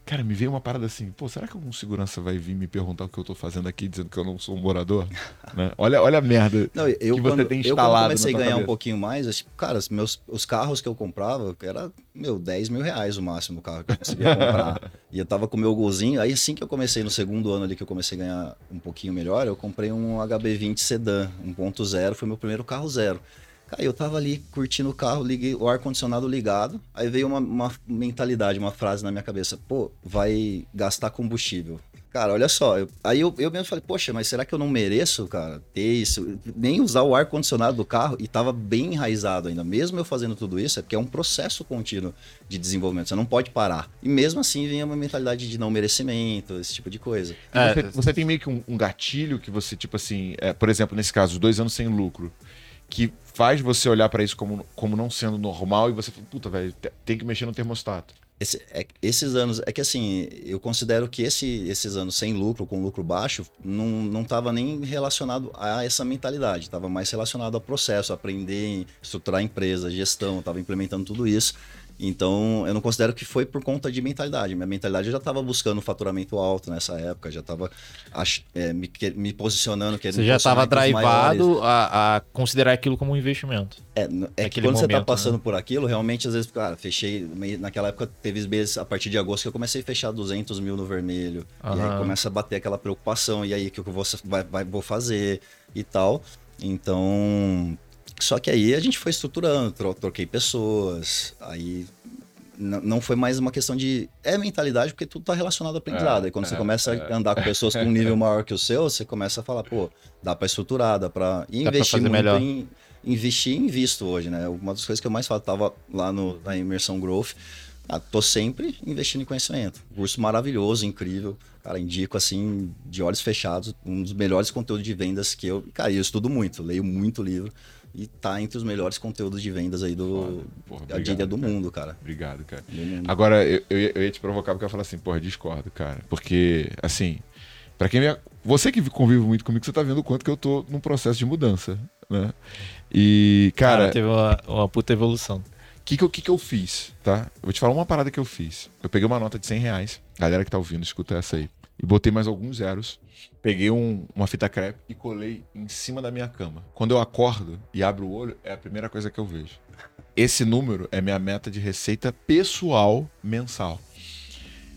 Cara, me veio uma parada assim, pô, será que algum segurança vai vir me perguntar o que eu tô fazendo aqui, dizendo que eu não sou um morador? <laughs> né? olha, olha a merda não, eu, que você tem instalado. Eu quando comecei a ganhar cabeça. um pouquinho mais, cara, meus, os carros que eu comprava, era, meu, 10 mil reais o máximo o carro que eu conseguia comprar. <laughs> e eu tava com o meu golzinho, aí assim que eu comecei, no segundo ano ali que eu comecei a ganhar um pouquinho melhor, eu comprei um HB20 Sedan 1.0, foi meu primeiro carro zero. Cara, eu tava ali curtindo o carro, liguei o ar-condicionado ligado. Aí veio uma, uma, mentalidade, uma frase na minha cabeça: pô, vai gastar combustível. Cara, olha só. Eu, aí eu, eu mesmo falei: poxa, mas será que eu não mereço, cara, ter isso? Nem usar o ar-condicionado do carro e tava bem enraizado ainda. Mesmo eu fazendo tudo isso, é porque é um processo contínuo de desenvolvimento. Você não pode parar. E mesmo assim vinha uma mentalidade de não merecimento, esse tipo de coisa. É, você, você, tem meio que um, um, gatilho que você, tipo assim, é, por exemplo, nesse caso, dois anos sem lucro que faz você olhar para isso como, como não sendo normal e você fala, puta, velho, tem que mexer no termostato. Esse, é, esses anos, é que assim, eu considero que esse, esses anos sem lucro, com lucro baixo, não, não tava nem relacionado a essa mentalidade, estava mais relacionado ao processo, aprender, estruturar a empresa, gestão, estava implementando tudo isso. Então, eu não considero que foi por conta de mentalidade. Minha mentalidade eu já estava buscando faturamento alto nessa época, já estava é, me, me, posicionando. Você já estava drivado a, a, considerar aquilo como um investimento. É, é que quando você está passando né? por aquilo, realmente, às vezes, cara, fechei. Naquela época, teve meses, a partir de agosto, que eu comecei a fechar 200 mil no vermelho. Uhum. E aí começa a bater aquela preocupação. E aí, o que eu vou, vai, vai, vou fazer e tal. Então, só que aí a gente foi estruturando, tro troquei pessoas, aí não foi mais uma questão de. É mentalidade, porque tudo está relacionado ao aprendizado. É, e quando é, você começa é. a andar com pessoas com um nível <laughs> maior que o seu, você começa a falar, pô, dá para estruturar, dá para investir muito melhor. em. Investir em visto hoje, né? Uma das coisas que eu mais falo, tava lá no, na imersão Growth, ah, tô sempre investindo em conhecimento. Curso maravilhoso, incrível. Cara, indico assim, de olhos fechados, um dos melhores conteúdos de vendas que eu. Cara, eu estudo muito, leio muito livro e tá entre os melhores conteúdos de vendas aí do porra, obrigado, dia do cara. mundo, cara. Obrigado, cara. Agora, eu, eu, ia, eu, ia te provocar porque eu ia falar assim, porra, discordo, cara. Porque, assim, para quem me, você que convive muito comigo, você tá vendo o quanto que eu tô num processo de mudança, né? E, cara, cara teve uma, uma puta evolução. O que que, eu, que que eu fiz, tá? Eu vou te falar uma parada que eu fiz. Eu peguei uma nota de 100 reais, galera que tá ouvindo, escuta essa aí. E botei mais alguns zeros peguei um, uma fita crepe e colei em cima da minha cama. Quando eu acordo e abro o olho, é a primeira coisa que eu vejo. Esse número é minha meta de receita pessoal mensal.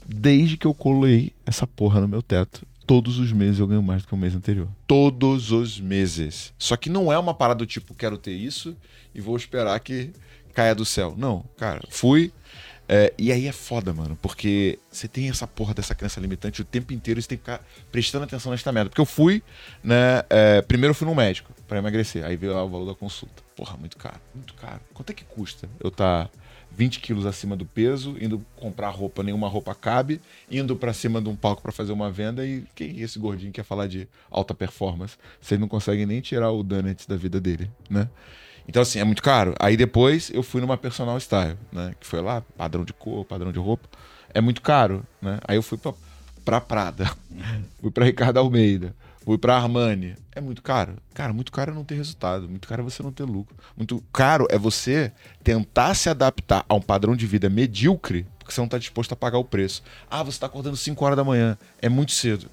Desde que eu colei essa porra no meu teto, todos os meses eu ganho mais do que o mês anterior. Todos os meses. Só que não é uma parada do tipo, quero ter isso e vou esperar que caia do céu. Não, cara, fui, é, e aí é foda, mano, porque você tem essa porra dessa crença limitante o tempo inteiro e você tem que ficar prestando atenção nesta merda. Porque eu fui, né? É, primeiro eu fui no médico para emagrecer. Aí veio lá o valor da consulta. Porra, muito caro, muito caro. Quanto é que custa eu tá 20 quilos acima do peso, indo comprar roupa, nenhuma roupa cabe, indo para cima de um palco para fazer uma venda e quem esse gordinho quer falar de alta performance? Você não consegue nem tirar o donut da vida dele, né? Então, assim, é muito caro. Aí depois eu fui numa personal style, né? Que foi lá, padrão de cor, padrão de roupa. É muito caro, né? Aí eu fui pra, pra Prada, <laughs> fui pra Ricardo Almeida, fui pra Armani. É muito caro. Cara, muito caro é não ter resultado. Muito caro é você não ter lucro. Muito caro é você tentar se adaptar a um padrão de vida medíocre porque você não tá disposto a pagar o preço. Ah, você tá acordando 5 horas da manhã. É muito cedo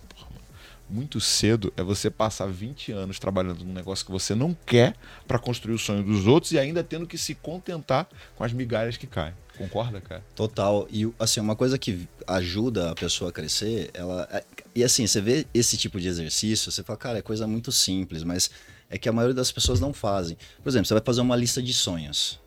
muito cedo é você passar 20 anos trabalhando num negócio que você não quer para construir o sonho dos outros e ainda tendo que se contentar com as migalhas que caem. Concorda, cara? Total. E assim, uma coisa que ajuda a pessoa a crescer, ela. é- E assim, você vê esse tipo de exercício, você fala, cara, é coisa muito simples, mas é que a maioria das pessoas não fazem. Por exemplo, você vai fazer uma lista de sonhos.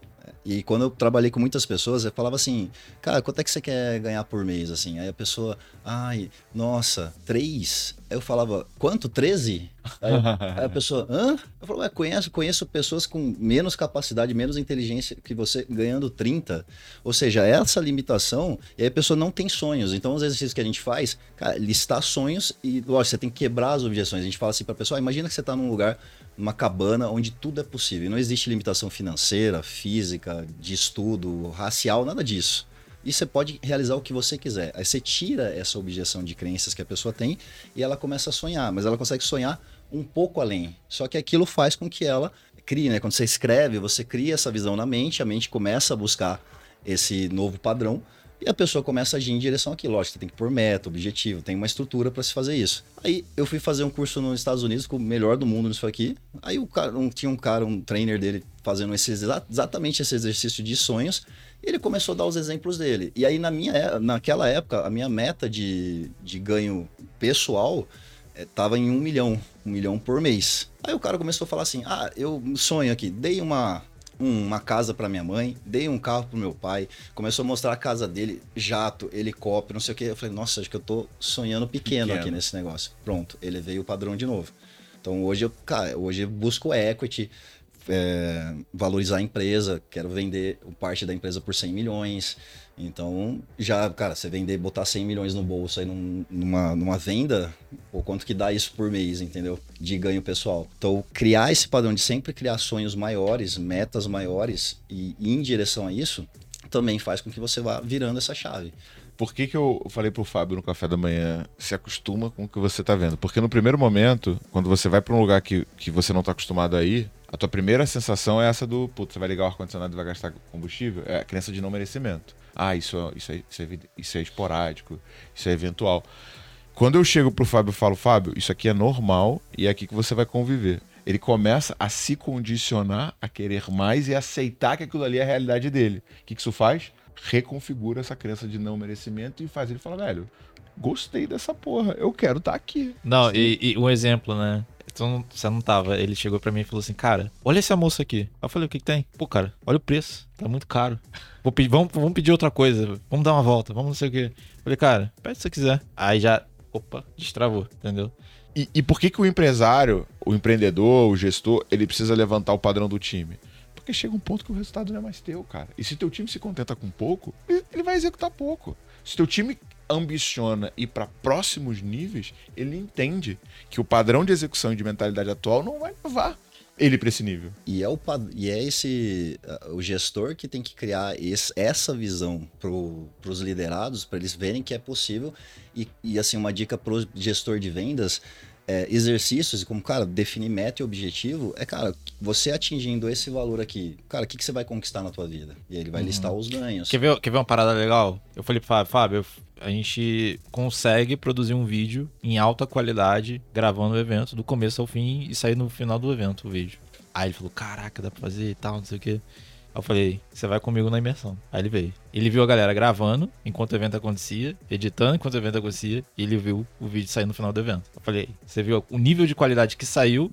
E quando eu trabalhei com muitas pessoas, eu falava assim, cara, quanto é que você quer ganhar por mês? Assim, aí a pessoa, ai, nossa, três? Aí eu falava, quanto? Treze? Aí, <laughs> aí a pessoa, hã? Eu falava, "Ué, conheço, conheço pessoas com menos capacidade, menos inteligência que você ganhando 30. Ou seja, essa limitação, e aí a pessoa não tem sonhos. Então, os exercícios que a gente faz, cara, listar sonhos e, lógico, você tem que quebrar as objeções. A gente fala assim pra pessoa, "Ah, imagina que você tá num lugar, numa cabana, onde tudo é possível. Não existe limitação financeira, física, de estudo, racial, nada disso. E você pode realizar o que você quiser. Aí você tira essa objeção de crenças que a pessoa tem e ela começa a sonhar. Mas ela consegue sonhar um pouco além. Só que aquilo faz com que ela crie, né? Quando você escreve, você cria essa visão na mente, a mente começa a buscar esse novo padrão e a pessoa começa a agir em direção àquilo. Lógico, você tem que pôr meta, objetivo, tem uma estrutura para se fazer isso. Aí eu fui fazer um curso nos Estados Unidos com o melhor do mundo nisso aqui. Aí o cara, um- tinha um cara, um trainer dele fazendo esse, exa- exatamente esse exercício de sonhos. E ele começou a dar os exemplos dele. E aí na minha, é- naquela época, a minha meta de, de ganho pessoal eh, tava em um milhão, um milhão por mês. Aí o cara começou a falar assim: ah, eu sonho aqui, dei uma, um- uma casa para minha mãe, dei um carro pro meu pai, começou a mostrar a casa dele, jato, helicóptero, não sei o que. Eu falei, nossa, acho que eu tô sonhando pequeno, Pequeno. aqui nesse negócio. Pronto, ele veio o padrão de novo. Então hoje eu, cara, hoje eu busco equity, é, valorizar a empresa, quero vender parte da empresa por 100 milhões. Então, já, cara, você vender, botar 100 milhões no bolso aí num- numa, numa venda, ou quanto que dá isso por mês, entendeu? De ganho pessoal. Então, criar esse padrão de sempre criar sonhos maiores, metas maiores e ir em direção a isso, também faz com que você vá virando essa chave. Por que, que eu falei pro Fábio no café da manhã, se acostuma com o que você tá vendo? Porque no primeiro momento, quando você vai pra um lugar que, que você não tá acostumado a ir, a tua primeira sensação é essa do, putz, você vai ligar o ar-condicionado e vai gastar combustível? É a crença de não merecimento. Ah, isso, isso, é, isso, é, isso é esporádico, isso é eventual. Quando eu chego pro Fábio e falo, Fábio, isso aqui é normal e é aqui que você vai conviver. Ele começa a se condicionar a querer mais e aceitar que aquilo ali é a realidade dele. O que, que isso faz? Reconfigura essa crença de não merecimento e faz ele falar, velho, gostei dessa porra, eu quero estar aqui. Não, e, e um exemplo, né? Então, você não tava. Ele chegou pra mim e falou assim, cara, olha esse almoço aqui. Eu falei, o que, que tem? Pô, cara, olha o preço. Tá muito caro. Vou pedir, vamos, vamos pedir outra coisa. Vamos dar uma volta, vamos não sei o quê. Eu falei, cara, pede se você quiser. Aí já, opa, destravou, entendeu? E, e por que, que o empresário, o empreendedor, o gestor, ele precisa levantar o padrão do time? Porque chega um ponto que o resultado não é mais teu, cara. E se teu time se contenta com pouco, ele vai executar pouco. Se teu time ambiciona ir para próximos níveis, ele entende que o padrão de execução e de mentalidade atual não vai levar ele para esse nível. E é, o, e é esse ah, o gestor que tem que criar esse- essa visão para os liderados, para eles verem que é possível. E, e, assim, uma dica para o gestor de vendas é, exercícios, como, cara, definir meta e objetivo, é, cara, você atingindo esse valor aqui, cara, o que, que você vai conquistar na tua vida? E aí ele vai listar os ganhos. Quer ver, quer ver uma parada legal? Eu falei pro Fábio, Fábio, a gente consegue produzir um vídeo em alta qualidade, gravando o evento, do começo ao fim e sair no final do evento o vídeo. Aí ele falou, caraca, dá pra fazer e tal, não sei o quê. Aí eu falei, você vai comigo na imersão. Aí ele veio. Ele viu a galera gravando enquanto o evento acontecia, editando enquanto o evento acontecia, e ele viu o vídeo sair no final do evento. Eu falei, você viu o nível de qualidade que saiu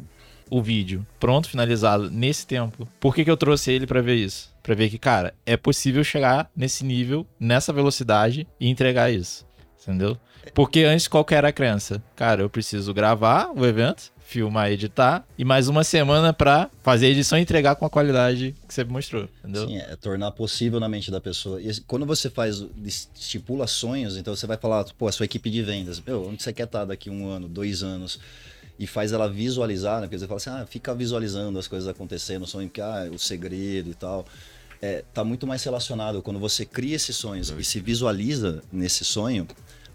o vídeo pronto, finalizado nesse tempo. Por que, que eu trouxe ele pra ver isso? Pra ver que, cara, é possível chegar nesse nível, nessa velocidade e entregar isso. Entendeu? Porque antes qual era a crença? Cara, eu preciso gravar o evento, filmar, editar e mais uma semana pra fazer a edição e entregar com a qualidade que você mostrou, entendeu? Sim, é tornar possível na mente da pessoa. E quando você faz, estipula sonhos, então você vai falar, pô, a sua equipe de vendas, meu, onde você quer estar daqui um ano, dois anos? E faz ela visualizar, né? Porque você fala assim, ah, fica visualizando as coisas acontecendo, sonho que, ah, o segredo e tal. É, tá muito mais relacionado quando você cria esses sonhos e se visualiza nesse sonho,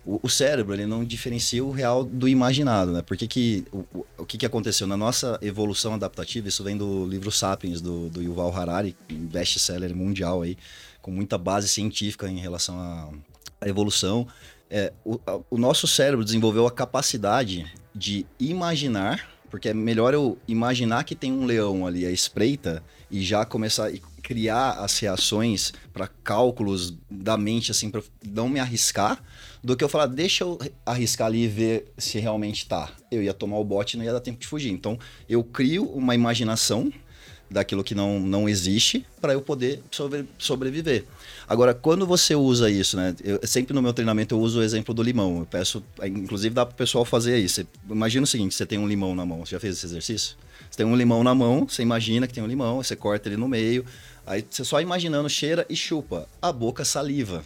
o, cérebro ele não diferencia o real do imaginado, né? Porque que, o, o, que, que aconteceu na nossa evolução adaptativa? Isso vem do livro Sapiens do, do Yuval Harari, best-seller mundial aí, com muita base científica em relação à à evolução. É, o, a, o nosso cérebro desenvolveu a capacidade de imaginar, porque é melhor eu imaginar que tem um leão ali à espreita e já começar a criar as reações para cálculos da mente, assim, para não me arriscar, do que eu falar, deixa eu arriscar ali e ver se realmente tá. Eu ia tomar o bote e não ia dar tempo de fugir. Então, eu crio uma imaginação daquilo que não, não existe para eu poder sobre, sobreviver. Agora, quando você usa isso, né? Eu, sempre no meu treinamento eu uso o exemplo do limão. Eu peço, inclusive dá para o pessoal fazer isso. imagina o seguinte, você tem um limão na mão. Você já fez esse exercício? Você tem um limão na mão, você imagina que tem um limão, você corta ele no meio, aí você só imaginando cheira e chupa. A boca saliva.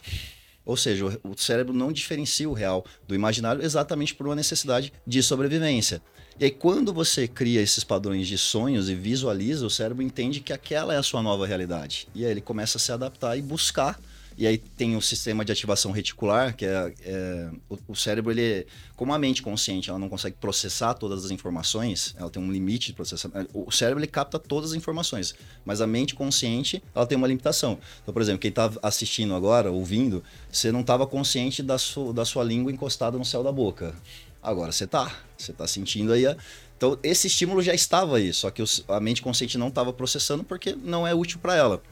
Ou seja, o cérebro não diferencia o real do imaginário exatamente por uma necessidade de sobrevivência. E aí, quando você cria esses padrões de sonhos e visualiza, o cérebro entende que aquela é a sua nova realidade. E aí ele começa a se adaptar e buscar. E aí tem o sistema de ativação reticular, que é, é o, o, cérebro, ele, como a mente consciente, ela não consegue processar todas as informações, ela tem um limite de processamento. O cérebro ele capta todas as informações, mas a mente consciente, ela tem uma limitação. Então, por exemplo, quem está assistindo agora, ouvindo, você não estava consciente da, su, da sua língua encostada no céu da boca. Agora você tá. Você tá sentindo aí. A... Então, esse estímulo já estava aí, só que a mente consciente não estava processando porque não é útil para ela.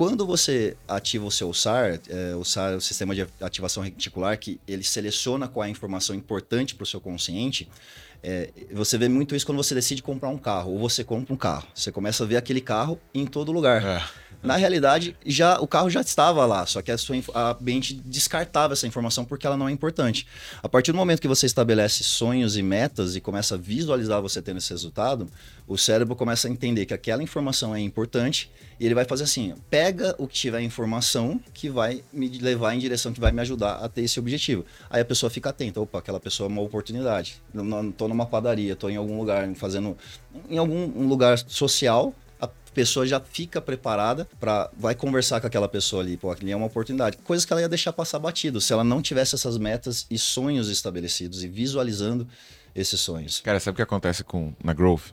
Quando você ativa o seu SAR, é, o SAR é o sistema de ativação reticular, que ele seleciona qual é a informação importante para o seu consciente, é, você vê muito isso quando você decide comprar um carro, ou você compra um carro. Você começa a ver aquele carro em todo lugar. É. Na realidade, já o carro já estava lá, só que a sua a mente descartava essa informação porque ela não é importante. A partir do momento que você estabelece sonhos e metas e começa a visualizar você tendo esse resultado, o cérebro começa a entender que aquela informação é importante e ele vai fazer assim: pega o que tiver informação que vai me levar em direção que vai me ajudar a ter esse objetivo. Aí a pessoa fica atenta: opa, aquela pessoa é uma oportunidade. Estou numa padaria, estou em algum lugar fazendo em algum um lugar social pessoa já fica preparada para vai conversar com aquela pessoa ali, pô, ali é uma oportunidade. Coisas que ela ia deixar passar batido se ela não tivesse essas metas e sonhos estabelecidos e visualizando esses sonhos. Cara, sabe o que acontece com na Growth?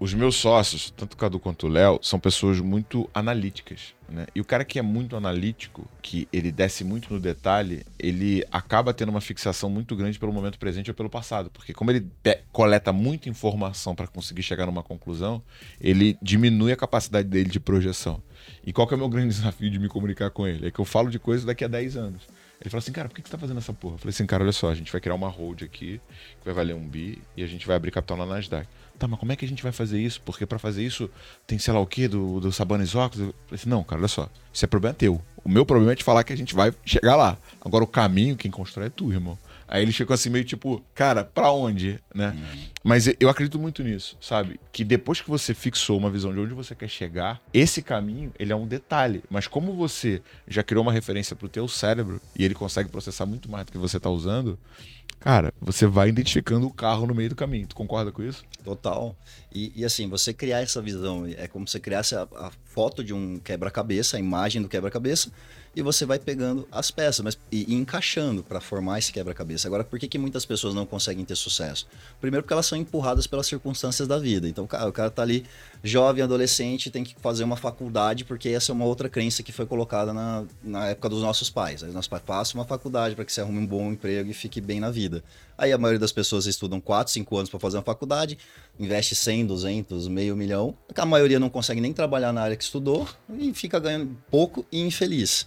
Os meus sócios, tanto o Cadu quanto o Léo, são pessoas muito analíticas. Né? E o cara que é muito analítico, que ele desce muito no detalhe, ele acaba tendo uma fixação muito grande pelo momento presente ou pelo passado. Porque como ele coleta muita informação para conseguir chegar numa conclusão, ele diminui a capacidade dele de projeção. E qual que é o meu grande <laughs> desafio de me comunicar com ele? É que eu falo de coisas daqui a 10 anos. Ele falou assim, cara, por que, você tá fazendo essa porra? Eu falei assim, cara, olha só, a gente vai criar uma hold aqui, que vai valer um bi, e a gente vai abrir capital na Nasdaq. Tá, mas como é que a gente vai fazer isso? Porque para fazer isso tem sei lá o que do, do Sabanes falei assim, não, cara, olha só, isso é problema teu. O meu problema é te falar que a gente vai chegar lá. Agora o caminho, quem constrói é tu, irmão. Aí ele chegou assim meio tipo, cara, pra onde, né? Uhum. Mas eu acredito muito nisso, sabe? Que depois que você fixou uma visão de onde você quer chegar, esse caminho, ele é um detalhe. Mas como você já criou uma referência pro teu cérebro e ele consegue processar muito mais do que você tá usando, cara, você vai identificando o carro no meio do caminho. Tu concorda com isso? Total. E, e assim, você criar essa visão, é como se você criasse a, a foto de um quebra-cabeça, a imagem do quebra-cabeça, e você vai pegando as peças mas, e, e encaixando para formar esse quebra-cabeça. Agora, por que, que muitas pessoas não conseguem ter sucesso? Primeiro, porque elas são empurradas pelas circunstâncias da vida. Então, cara, o cara tá ali, jovem, adolescente, tem que fazer uma faculdade, porque essa é uma outra crença que foi colocada na, na época dos nossos pais. Aí, nossos pais passam uma faculdade para que você arrume um bom emprego e fique bem na vida. Aí a maioria das pessoas estudam 4, 5 anos para fazer uma faculdade, investe 100, 200, meio milhão. A maioria não consegue nem trabalhar na área que estudou e fica ganhando pouco e infeliz.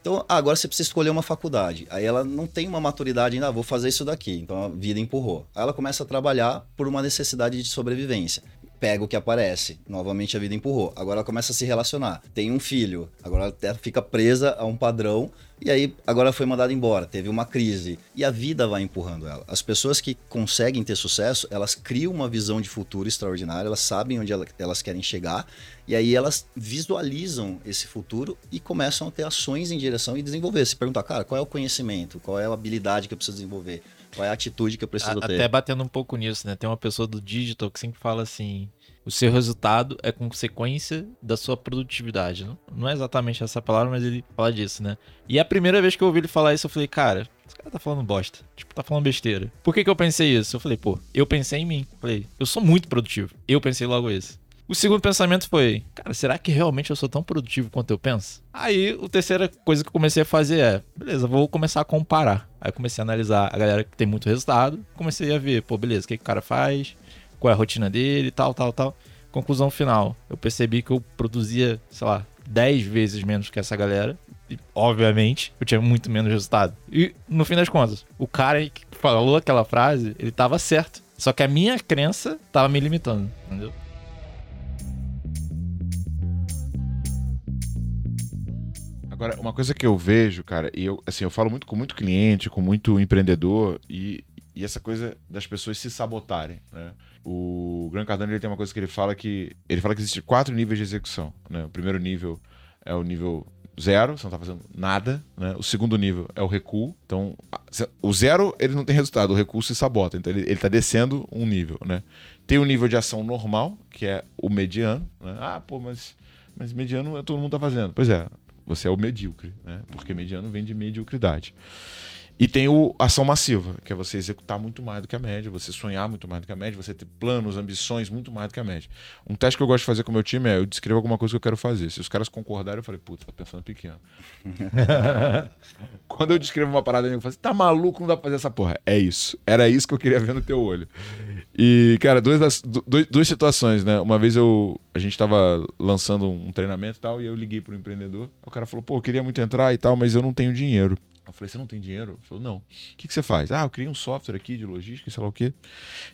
Então, agora você precisa escolher uma faculdade. Aí ela não tem uma maturidade ainda, ah, vou fazer isso daqui. Então a vida empurrou. Aí ela começa a trabalhar por uma necessidade de sobrevivência. Pega o que aparece. Novamente a vida empurrou. Agora ela começa a se relacionar. Tem um filho. Agora ela fica presa a um padrão e aí, agora foi mandada embora, teve uma crise. E a vida vai empurrando ela. As pessoas que conseguem ter sucesso, elas criam uma visão de futuro extraordinária, elas sabem onde elas querem chegar, e aí elas visualizam esse futuro e começam a ter ações em direção e desenvolver. Se perguntar, cara, qual é o conhecimento? Qual é a habilidade que eu preciso desenvolver? Qual é a atitude que eu preciso a, ter? Até batendo um pouco nisso, né? Tem uma pessoa do digital que sempre fala assim: o seu resultado é consequência da sua produtividade. Não, não é exatamente essa palavra, mas ele fala disso, né? E a primeira vez que eu ouvi ele falar isso, eu falei, cara, esse cara tá falando bosta. Tipo, tá falando besteira. Por que, que eu pensei isso? Eu falei, pô, eu pensei em mim. Falei, eu sou muito produtivo. Eu pensei logo isso. O segundo pensamento foi, cara, será que realmente eu sou tão produtivo quanto eu penso? Aí, a terceira coisa que eu comecei a fazer é, beleza, vou começar a comparar. Aí comecei a analisar a galera que tem muito resultado, comecei a ver, pô, beleza, o que, que o cara faz, qual é a rotina dele, tal, tal, tal. Conclusão final, eu percebi que eu produzia, sei lá, 10 vezes menos que essa galera. E, obviamente, eu tinha muito menos resultado. E, no fim das contas, o cara que falou aquela frase, ele tava certo. Só que a minha crença tava me limitando, entendeu? Agora, uma coisa que eu vejo, cara, e eu, assim, eu falo muito com muito cliente, com muito empreendedor, e, e essa coisa das pessoas se sabotarem, né? O Grant Cardano ele tem uma coisa que ele fala que ele fala que existe quatro níveis de execução, né? O primeiro nível é o nível zero, você não está fazendo nada, né? O segundo nível é o recuo, então o zero ele não tem resultado, o recuo se sabota, então ele está descendo um nível, né? Tem o nível de ação normal, que é o mediano, né? Ah, pô, mas mas mediano todo mundo está fazendo. Pois é, você é o medíocre, né? Porque mediano vem de mediocridade. E tem o ação massiva, que é você executar muito mais do que a média, você sonhar muito mais do que a média, você ter planos, ambições muito mais do que a média. Um teste que eu gosto de fazer com o meu time é eu descrevo alguma coisa que eu quero fazer. Se os caras concordarem, eu falei, puta, tá pensando pequeno. <laughs> Quando eu descrevo uma parada, eu falo assim, tá maluco, não dá pra fazer essa porra. É isso. Era isso que eu queria ver no teu olho. E, cara, duas, duas, duas situações, né? Uma vez eu, a gente tava lançando um treinamento e tal, e eu liguei pro empreendedor. O cara falou, pô, eu queria muito entrar e tal, mas eu não tenho dinheiro. Eu falei, você não tem dinheiro? Ele falou, não. O que, que você faz? Ah, eu criei um software aqui de logística, sei lá o quê.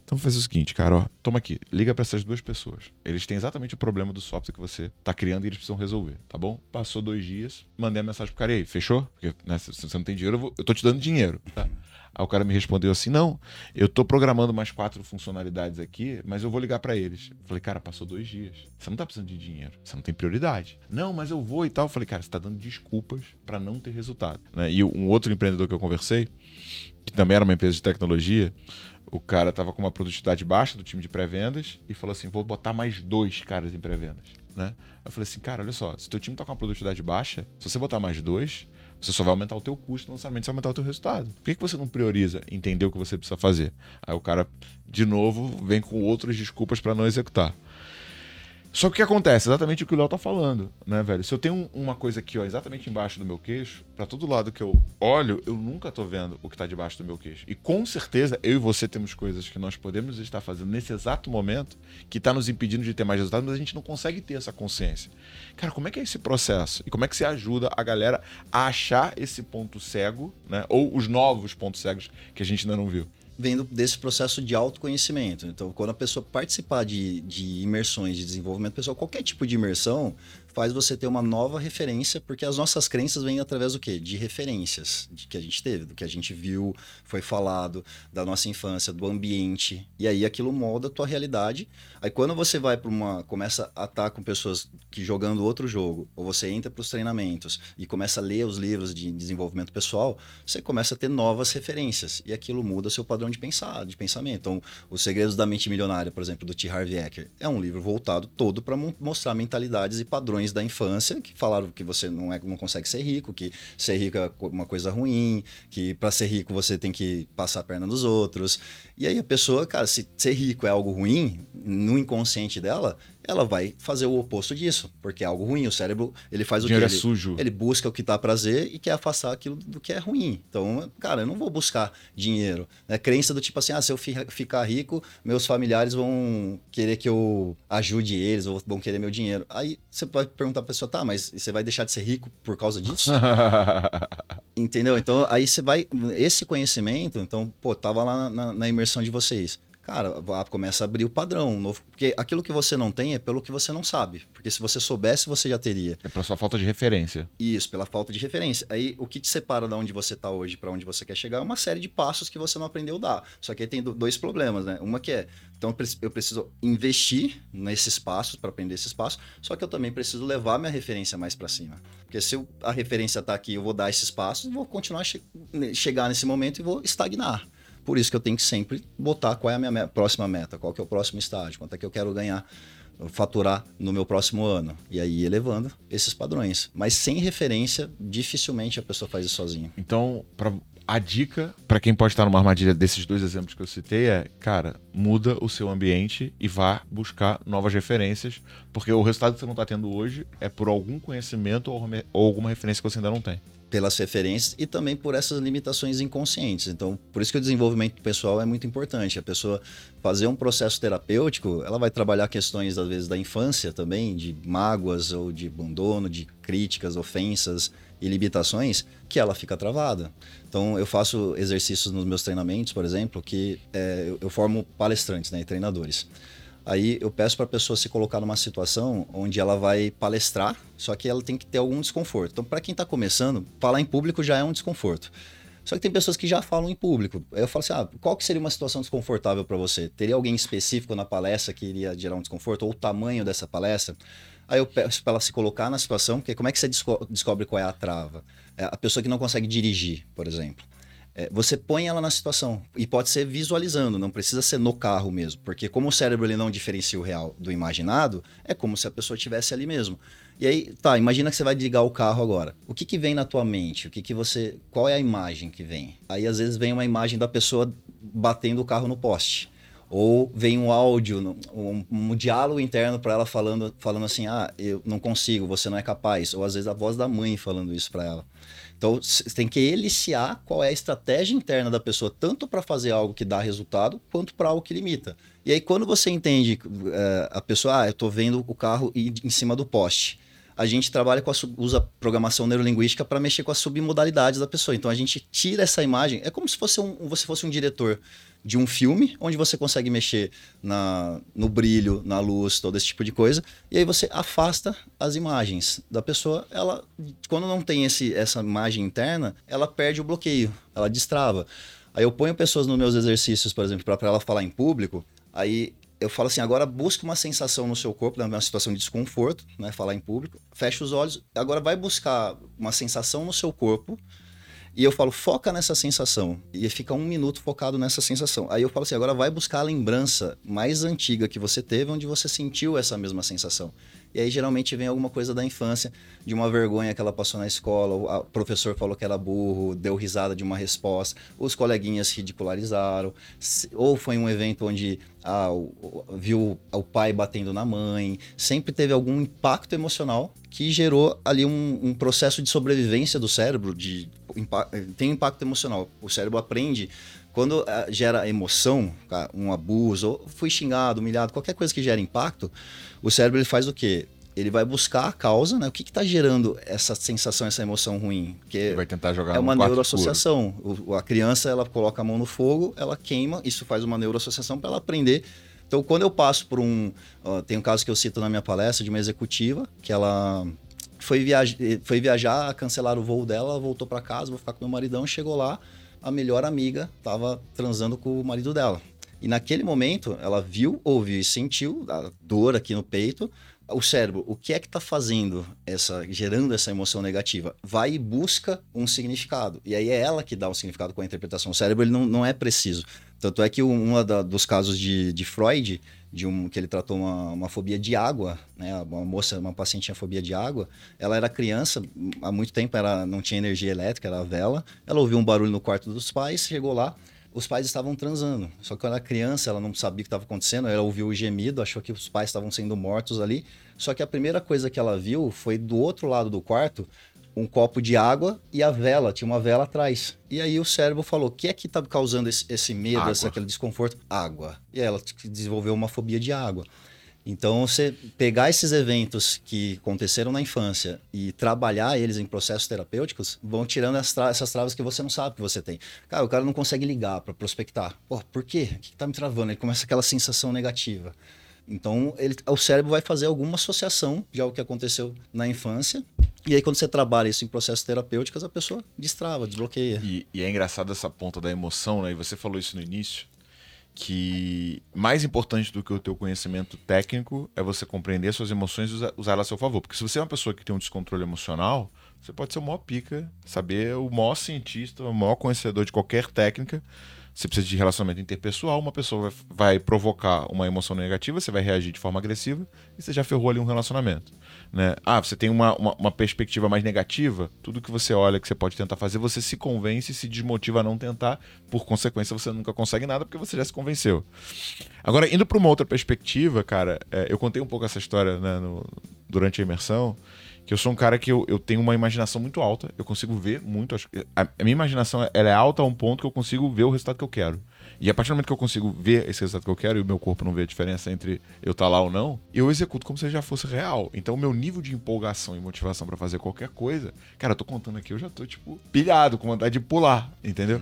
Então faz o seguinte, cara, ó, toma aqui, liga para essas duas pessoas. Eles têm exatamente o problema do software que você tá criando e eles precisam resolver, tá bom? Passou dois dias, mandei a mensagem pro cara e aí, fechou? Porque né, se você não tem dinheiro, eu, vou, eu tô te dando dinheiro, tá? Aí o cara me respondeu assim: não, eu tô programando mais quatro funcionalidades aqui, mas eu vou ligar para eles. Falei, cara, passou dois dias. Você não tá precisando de dinheiro, você não tem prioridade. Não, mas eu vou e tal. Falei, cara, você tá dando desculpas para não ter resultado. Né? E um outro empreendedor que eu conversei, que também era uma empresa de tecnologia, o cara tava com uma produtividade baixa do time de pré-vendas e falou assim: vou botar mais dois caras em pré-vendas. Né? Eu falei assim, cara, olha só, se teu time tá com uma produtividade baixa, se você botar mais dois, você só vai aumentar o teu custo, não necessariamente você vai aumentar o teu resultado. Por que, que você não prioriza entender o que você precisa fazer? Aí o cara, de novo, vem com outras desculpas para não executar. Só que o que acontece? Exatamente o que o Léo tá falando, né, velho? Se eu tenho uma coisa aqui, ó, exatamente embaixo do meu queixo, para todo lado que eu olho, eu nunca tô vendo o que tá debaixo do meu queixo. E com certeza, eu e você temos coisas que nós podemos estar fazendo nesse exato momento que tá nos impedindo de ter mais resultados, mas a gente não consegue ter essa consciência. Cara, como é que é esse processo? E como é que você ajuda a galera a achar esse ponto cego, né? Ou os novos pontos cegos que a gente ainda não viu? Vendo desse processo de autoconhecimento. Então, quando a pessoa participar de, de imersões de desenvolvimento pessoal, qualquer tipo de imersão, faz você ter uma nova referência, porque as nossas crenças vêm através do quê? De referências de que a gente teve, do que a gente viu, foi falado, da nossa infância, do ambiente. E aí aquilo molda a tua realidade. Aí quando você vai para uma. começa a estar com pessoas que jogando outro jogo, ou você entra para os treinamentos e começa a ler os livros de desenvolvimento pessoal, você começa a ter novas referências. E aquilo muda seu padrão de pensar, de pensamento. Então, Os Segredos da Mente Milionária, por exemplo, do T. Harv Eker, é um livro voltado todo para mostrar mentalidades e padrões da infância que falaram que você não, é, não consegue ser rico, que ser rico é uma coisa ruim, que para ser rico você tem que passar a perna dos outros. E aí a pessoa, cara, se ser rico é algo ruim, no inconsciente dela, ela vai fazer o oposto disso, porque é algo ruim. O cérebro, ele faz o, o que? Ele, é sujo. ele busca o que dá prazer e quer afastar aquilo do que é ruim. Então, cara, eu não vou buscar dinheiro. É crença do tipo assim, ah, se eu ficar rico, meus familiares vão querer que eu ajude eles, ou vão querer meu dinheiro. Aí você pode perguntar pra pessoa, tá, mas você vai deixar de ser rico por causa disso? <laughs> Entendeu? Então, aí você vai. Esse conhecimento, então, pô, tava lá na, na imersão de vocês cara, começa a abrir o padrão novo. Porque aquilo que você não tem é pelo que você não sabe. Porque se você soubesse, você já teria. É pela sua falta de referência. Isso, pela falta de referência. Aí o que te separa de onde você está hoje para onde você quer chegar é uma série de passos que você não aprendeu a dar. Só que aí tem dois problemas, né? Uma que é, então eu preciso investir nesses passos para aprender esses passos, só que eu também preciso levar minha referência mais para cima. Porque se eu, a referência está aqui, eu vou dar esses passos, vou continuar che chegar nesse momento e vou estagnar. Por isso que eu tenho que sempre botar qual é a minha próxima meta, qual que é o próximo estágio, quanto é que eu quero ganhar, faturar no meu próximo ano. E aí elevando esses padrões. Mas sem referência, dificilmente a pessoa faz isso sozinha. Então, para a dica para quem pode estar numa armadilha desses dois exemplos que eu citei é, cara, muda o seu ambiente e vá buscar novas referências, porque o resultado que você não está tendo hoje é por algum conhecimento ou, ou alguma referência que você ainda não tem pelas referências e também por essas limitações inconscientes. Então, por isso que o desenvolvimento pessoal é muito importante. A pessoa fazer um processo terapêutico, ela vai trabalhar questões, às vezes, da infância também, de mágoas ou de abandono, de críticas, ofensas e limitações, que ela fica travada. Então, eu faço exercícios nos meus treinamentos, por exemplo, que é, eu, formo palestrantes né, e treinadores. Aí eu peço para a pessoa se colocar numa situação onde ela vai palestrar, só que ela tem que ter algum desconforto. Então, para quem está começando, falar em público já é um desconforto. Só que tem pessoas que já falam em público. Aí eu falo assim: ah, qual que seria uma situação desconfortável para você? Teria alguém específico na palestra que iria gerar um desconforto? Ou o tamanho dessa palestra? Aí eu peço para ela se colocar na situação, porque como é que você descobre qual é a trava? É a pessoa que não consegue dirigir, por exemplo. É, você põe ela na situação e pode ser visualizando, não precisa ser no carro mesmo, porque como o cérebro ele não diferencia o real do imaginado, é como se a pessoa estivesse ali mesmo. E aí, tá, imagina que você vai ligar o carro agora. O que, que vem na tua mente? O que, que você. Qual é a imagem que vem? Aí às vezes vem uma imagem da pessoa batendo o carro no poste. Ou vem um áudio, um, um diálogo interno para ela falando, falando assim: ah, eu não consigo, você não é capaz. Ou às vezes a voz da mãe falando isso para ela. Então, você tem que eliciar qual é a estratégia interna da pessoa, tanto para fazer algo que dá resultado, quanto para algo que limita. E aí, quando você entende uh, a pessoa, ah, eu estou vendo o carro em cima do poste. A gente trabalha com a, usa programação neurolinguística para mexer com as submodalidades da pessoa. Então a gente tira essa imagem, é como se fosse um, você fosse um diretor de um filme, onde você consegue mexer na, no brilho, na luz, todo esse tipo de coisa, e aí você afasta as imagens da pessoa. Ela, quando não tem esse, essa imagem interna, ela perde o bloqueio, ela destrava. Aí eu ponho pessoas nos meus exercícios, por exemplo, para ela falar em público, aí eu falo assim, agora busca uma sensação no seu corpo, uma situação de desconforto, né, falar em público, fecha os olhos, agora vai buscar uma sensação no seu corpo, e eu falo, foca nessa sensação. E fica um minuto focado nessa sensação. Aí eu falo assim, agora vai buscar a lembrança mais antiga que você teve, onde você sentiu essa mesma sensação. E aí geralmente vem alguma coisa da infância, de uma vergonha que ela passou na escola, o professor falou que era burro, deu risada de uma resposta, os coleguinhas ridicularizaram, ou foi um evento onde ah, viu o pai batendo na mãe, sempre teve algum impacto emocional que gerou ali um, um processo de sobrevivência do cérebro, de, tem impacto emocional. O cérebro aprende quando uh, gera emoção, um abuso, ou fui xingado, humilhado, qualquer coisa que gera impacto, o cérebro ele faz o quê? Ele vai buscar a causa, né? O que está gerando essa sensação, essa emoção ruim? Porque ele vai tentar jogar É uma neuroassociação. O, a criança ela coloca a mão no fogo, ela queima, isso faz uma neuroassociação para ela aprender. Então, quando eu passo por um. Tem um caso que eu cito na minha palestra de uma executiva que ela foi, viaja, foi viajar, cancelaram o voo dela, voltou para casa, vou ficar com meu maridão, chegou lá, a melhor amiga estava transando com o marido dela. E naquele momento, ela viu, ouviu e sentiu a dor aqui no peito. O cérebro, o que é que está fazendo essa, gerando essa emoção negativa? Vai e busca um significado. E aí é ela que dá o um significado com a interpretação. O cérebro ele não, não é preciso. Tanto é que um dos casos de, de Freud, de um que ele tratou uma, uma fobia de água, né? Uma moça, uma paciente tinha fobia de água. Ela era criança, há muito tempo ela não tinha energia elétrica, era vela. Ela ouviu um barulho no quarto dos pais, chegou lá, os pais estavam transando. Só que quando ela era criança, ela não sabia o que estava acontecendo, ela ouviu o gemido, achou que os pais estavam sendo mortos ali. Só que a primeira coisa que ela viu foi do outro lado do quarto um copo de água e a vela, tinha uma vela atrás. E aí o cérebro falou: o que é que está causando esse, esse medo, esse, aquele desconforto? Água. E ela desenvolveu uma fobia de água. Então, você pegar esses eventos que aconteceram na infância e trabalhar eles em processos terapêuticos, vão tirando tra essas travas que você não sabe que você tem. Cara, o cara não consegue ligar para prospectar. Pô, por quê? O que está me travando? Ele começa aquela sensação negativa. Então, ele, o cérebro vai fazer alguma associação de algo que aconteceu na infância e aí, quando você trabalha isso em processos terapêuticos, a pessoa destrava, desbloqueia. E, e, é engraçado essa ponta da emoção, né? E você falou isso no início, que mais importante do que o teu conhecimento técnico é você compreender suas emoções e usar, elas a seu favor. Porque se você é uma pessoa que tem um descontrole emocional, você pode ser o maior pica, saber o maior cientista, o maior conhecedor de qualquer técnica. Você precisa de relacionamento interpessoal, uma pessoa vai, vai provocar uma emoção negativa, você vai reagir de forma agressiva e você já ferrou ali um relacionamento. Né? Ah, você tem uma, uma, uma, perspectiva mais negativa, tudo que você olha que você pode tentar fazer, você se convence e se desmotiva a não tentar, por consequência você nunca consegue nada porque você já se convenceu. Agora, indo para uma outra perspectiva, cara, é, eu contei um pouco essa história né, no, durante a imersão, que eu sou um cara que eu, eu tenho uma imaginação muito alta, eu consigo ver muito, a, a minha imaginação ela é alta a um ponto que eu consigo ver o resultado que eu quero. E a partir do momento que eu consigo ver esse resultado que eu quero e o meu corpo não vê a diferença entre eu estar tá lá ou não, eu executo como se já fosse real. Então, o meu nível de empolgação e motivação para fazer qualquer coisa, cara, eu tô contando aqui, eu já tô, tipo, pilhado, com vontade de pular, entendeu?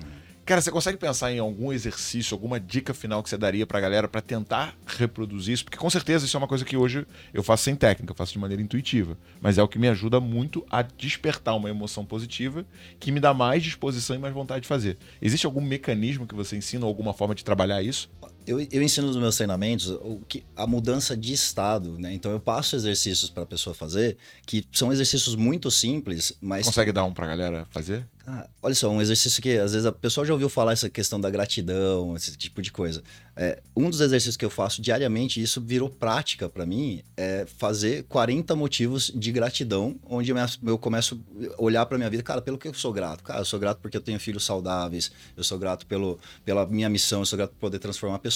Cara, você consegue pensar em algum exercício, alguma dica final que você daria pra galera para tentar reproduzir isso? Porque com certeza isso é uma coisa que hoje eu faço sem técnica, eu faço de maneira intuitiva. Mas é o que me ajuda muito a despertar uma emoção positiva que me dá mais disposição e mais vontade de fazer. Existe algum mecanismo que você ensina, alguma forma de trabalhar isso? Eu, eu ensino nos meus treinamentos o que, a mudança de estado, né? Então eu passo exercícios para a pessoa fazer que são exercícios muito simples, mas. Consegue dar um para a galera fazer? Ah, olha só, um exercício que às vezes a pessoa já ouviu falar essa questão da gratidão, esse tipo de coisa. É, um dos exercícios que eu faço diariamente, e isso virou prática para mim, é fazer 40 motivos de gratidão, onde eu começo a olhar para minha vida, cara, pelo que eu sou grato. Cara, eu sou grato porque eu tenho filhos saudáveis, eu sou grato pelo, pela minha missão, eu sou grato por poder transformar pessoas.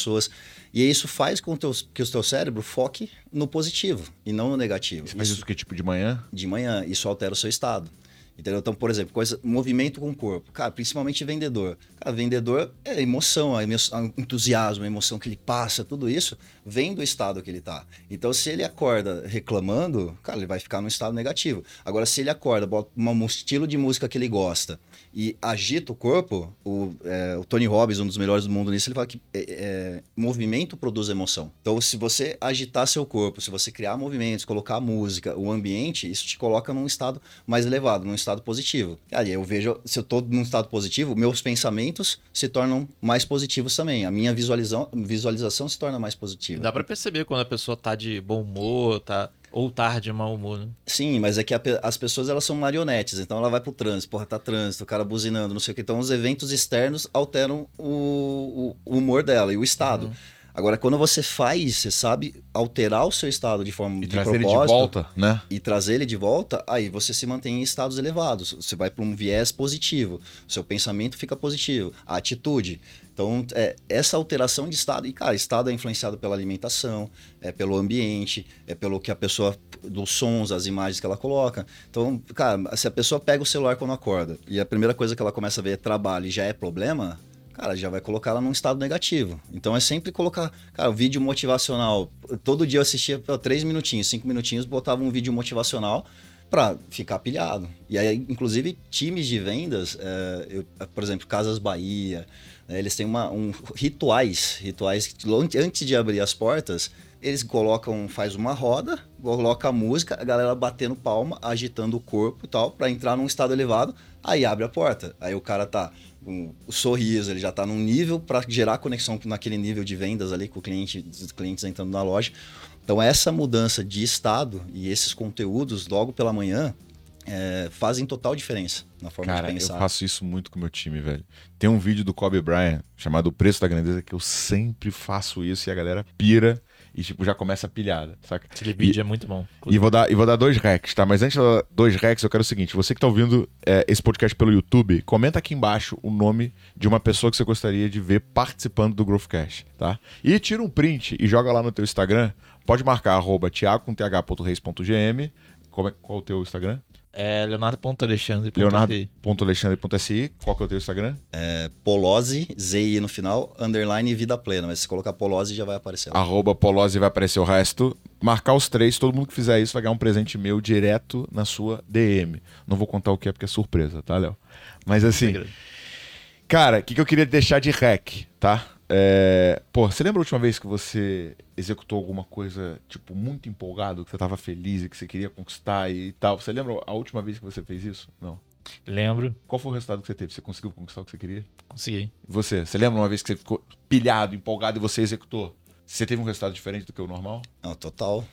E isso faz com teu, que o teu cérebro foque no positivo e não no negativo. Você faz isso que tipo de manhã? De manhã, isso altera o seu estado. Entendeu? Então, por exemplo, coisa, movimento com o corpo. Cara, principalmente vendedor. Cara, vendedor é emoção, emoção, entusiasmo, a emoção que ele passa, tudo isso vem do estado que ele está. Então, se ele acorda reclamando, cara, ele vai ficar num estado negativo. Agora, se ele acorda, bota um estilo de música que ele gosta e agita o corpo, o, é, o Tony Robbins, um dos melhores do mundo nisso, ele fala que é, é, movimento produz emoção. Então, se você agitar seu corpo, se você criar movimentos, colocar música, o ambiente, isso te coloca num estado mais elevado, num estado positivo. Aí eu vejo, se eu estou num estado positivo, meus pensamentos se tornam mais positivos também. A minha visualização, visualização se torna mais positiva. Dá para perceber quando a pessoa tá de bom humor, tá ou tarde, mau humor, né? Sim, mas é que a, as pessoas elas são marionetes, então ela vai pro trânsito, porra, tá trânsito, o cara buzinando, não sei o que. Então os eventos externos alteram o, o humor dela e o estado. Uhum. Agora, quando você faz, você sabe alterar o seu estado de forma e de trazer ele de volta, né? E trazer ele de volta, aí você se mantém em estados elevados. Você vai para um viés positivo. Seu pensamento fica positivo. A atitude. Então, é, essa alteração de estado, e cara, estado é influenciado pela alimentação, é pelo ambiente, é pelo que a pessoa, dos sons, as imagens que ela coloca. Então, cara, se a pessoa pega o celular quando acorda e a primeira coisa que ela começa a ver é trabalho e já é problema, cara, já vai colocar ela num estado negativo. Então é sempre colocar, cara, vídeo motivacional. Todo dia eu assistia três minutinhos, cinco minutinhos, botava um vídeo motivacional para ficar pilhado. E aí, inclusive, times de vendas, é, eu, por exemplo, Casas Bahia, né, eles têm uma, um, rituais, rituais que antes de abrir as portas, eles colocam, faz uma roda, coloca a música, a galera batendo palma, agitando o corpo e tal, para entrar num estado elevado, aí abre a porta. Aí o cara tá com o sorriso, ele já está num nível para gerar conexão naquele nível de vendas ali com o cliente, os clientes entrando na loja. Então essa mudança de estado e esses conteúdos logo pela manhã é, fazem total diferença na forma Cara, de pensar. eu faço isso muito com o meu time, velho. Tem um vídeo do Kobe Bryant chamado O Preço da Grandeza que eu sempre faço isso e a galera pira e tipo, já começa a pilhada, saca? Aquele vídeo é muito bom. E vou, dar, e vou dar dois recs, tá? Mas antes de dar dois recs, eu quero o seguinte: você que tá ouvindo é, esse podcast pelo YouTube, comenta aqui embaixo o nome de uma pessoa que você gostaria de ver participando do Growthcast, tá? E tira um print e joga lá no teu Instagram. Pode marcar arroba thiago.th.reis.gm. Qual é o teu Instagram? É leonardo.alexandre. Leonardo.alexandre.si. Qual que é o teu Instagram? É Polose, ZI no final, underline vida plena. Mas se colocar Polose já vai aparecer lá. Arroba Polose vai aparecer o resto. Marcar os três, todo mundo que fizer isso vai ganhar um presente meu direto na sua DM. Não vou contar o que é porque é surpresa, tá, Léo? Mas assim. Cara, o que, que eu queria deixar de rec, tá? É... Pô, você lembra a última vez que você executou alguma coisa, tipo, muito empolgado, que você tava feliz e que você queria conquistar e tal? Você lembra a última vez que você fez isso? Não. Lembro. Qual foi o resultado que você teve? Você conseguiu conquistar o que você queria? Consegui. E você? Você lembra uma vez que você ficou pilhado, empolgado e você executou? Você teve um resultado diferente do que o normal? Não, total.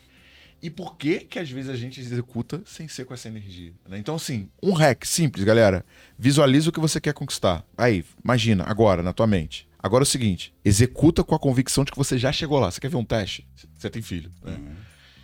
E por que que às vezes a gente executa sem ser com essa energia? Né? Então, assim, um hack simples, galera. Visualiza o que você quer conquistar. Aí, imagina, agora, na tua mente. Agora é o seguinte: executa com a convicção de que você já chegou lá. Você quer ver um teste? Você tem filho, né? Uhum.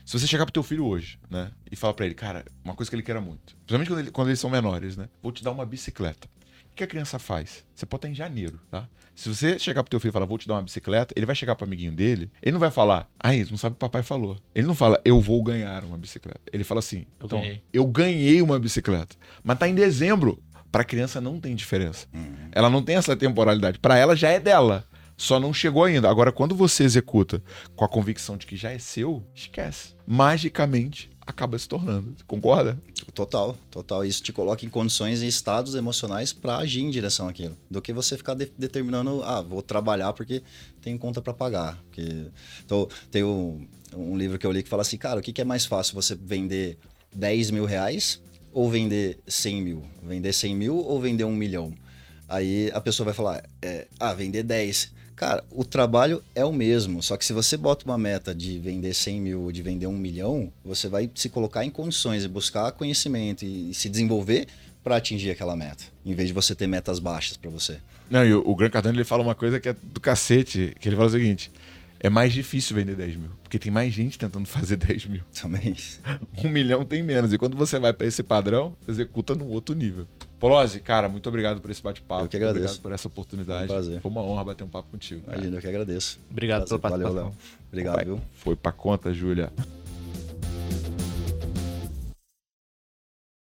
Se você chegar pro teu filho hoje, né, e falar pra ele, cara, uma coisa que ele queira muito, principalmente quando, ele- quando eles são menores, né, vou te dar uma bicicleta. O que a criança faz? Você pode estar em janeiro, tá? Se você chegar pro teu filho e falar, vou te dar uma bicicleta, ele vai chegar pro amiguinho dele, ele não vai falar, ah, isso não sabe o que o papai falou. Ele não fala, eu vou ganhar uma bicicleta. Ele fala assim, Eu então, ganhei. eu ganhei uma bicicleta. Mas tá em dezembro. Pra criança não tem diferença. Ela não tem essa temporalidade. Pra ela já é dela. Só não chegou ainda. Agora, quando você executa com a convicção de que já é seu, esquece. Magicamente acaba se tornando. Concorda? Total, total. Isso te coloca em condições e estados emocionais para agir em direção àquilo. Do que você ficar de- determinando, ah, vou trabalhar porque tem conta para pagar. Porque... Então, tem um, um livro que eu li que fala assim, cara, o que, que é mais fácil? Você vender 10 mil reais ou vender 100 mil? Vender 100 mil ou vender um milhão? Aí a pessoa vai falar, é, ah, vender 10. Cara, o trabalho é o mesmo, só que se você bota uma meta de vender 100 mil ou de vender um milhão, você vai se colocar em condições de buscar conhecimento e, e se desenvolver para atingir aquela meta, em vez de você ter metas baixas para você. Não, e o, o Gran Cardano ele fala uma coisa que é do cacete, que ele fala o seguinte: é mais difícil vender 10 mil, porque tem mais gente tentando <laughs> fazer 10 mil. Também. <laughs> Um milhão tem menos. E quando você vai pra esse padrão, executa num outro nível. Polozzi, cara, muito obrigado por esse bate-papo. Eu que agradeço. Obrigado por essa oportunidade. Foi um prazer. Foi uma honra bater um papo contigo. Imagina, eu que agradeço. Obrigado pela Valeu, participação. Léo. Obrigado, Vai. viu? Foi pra conta, Júlia.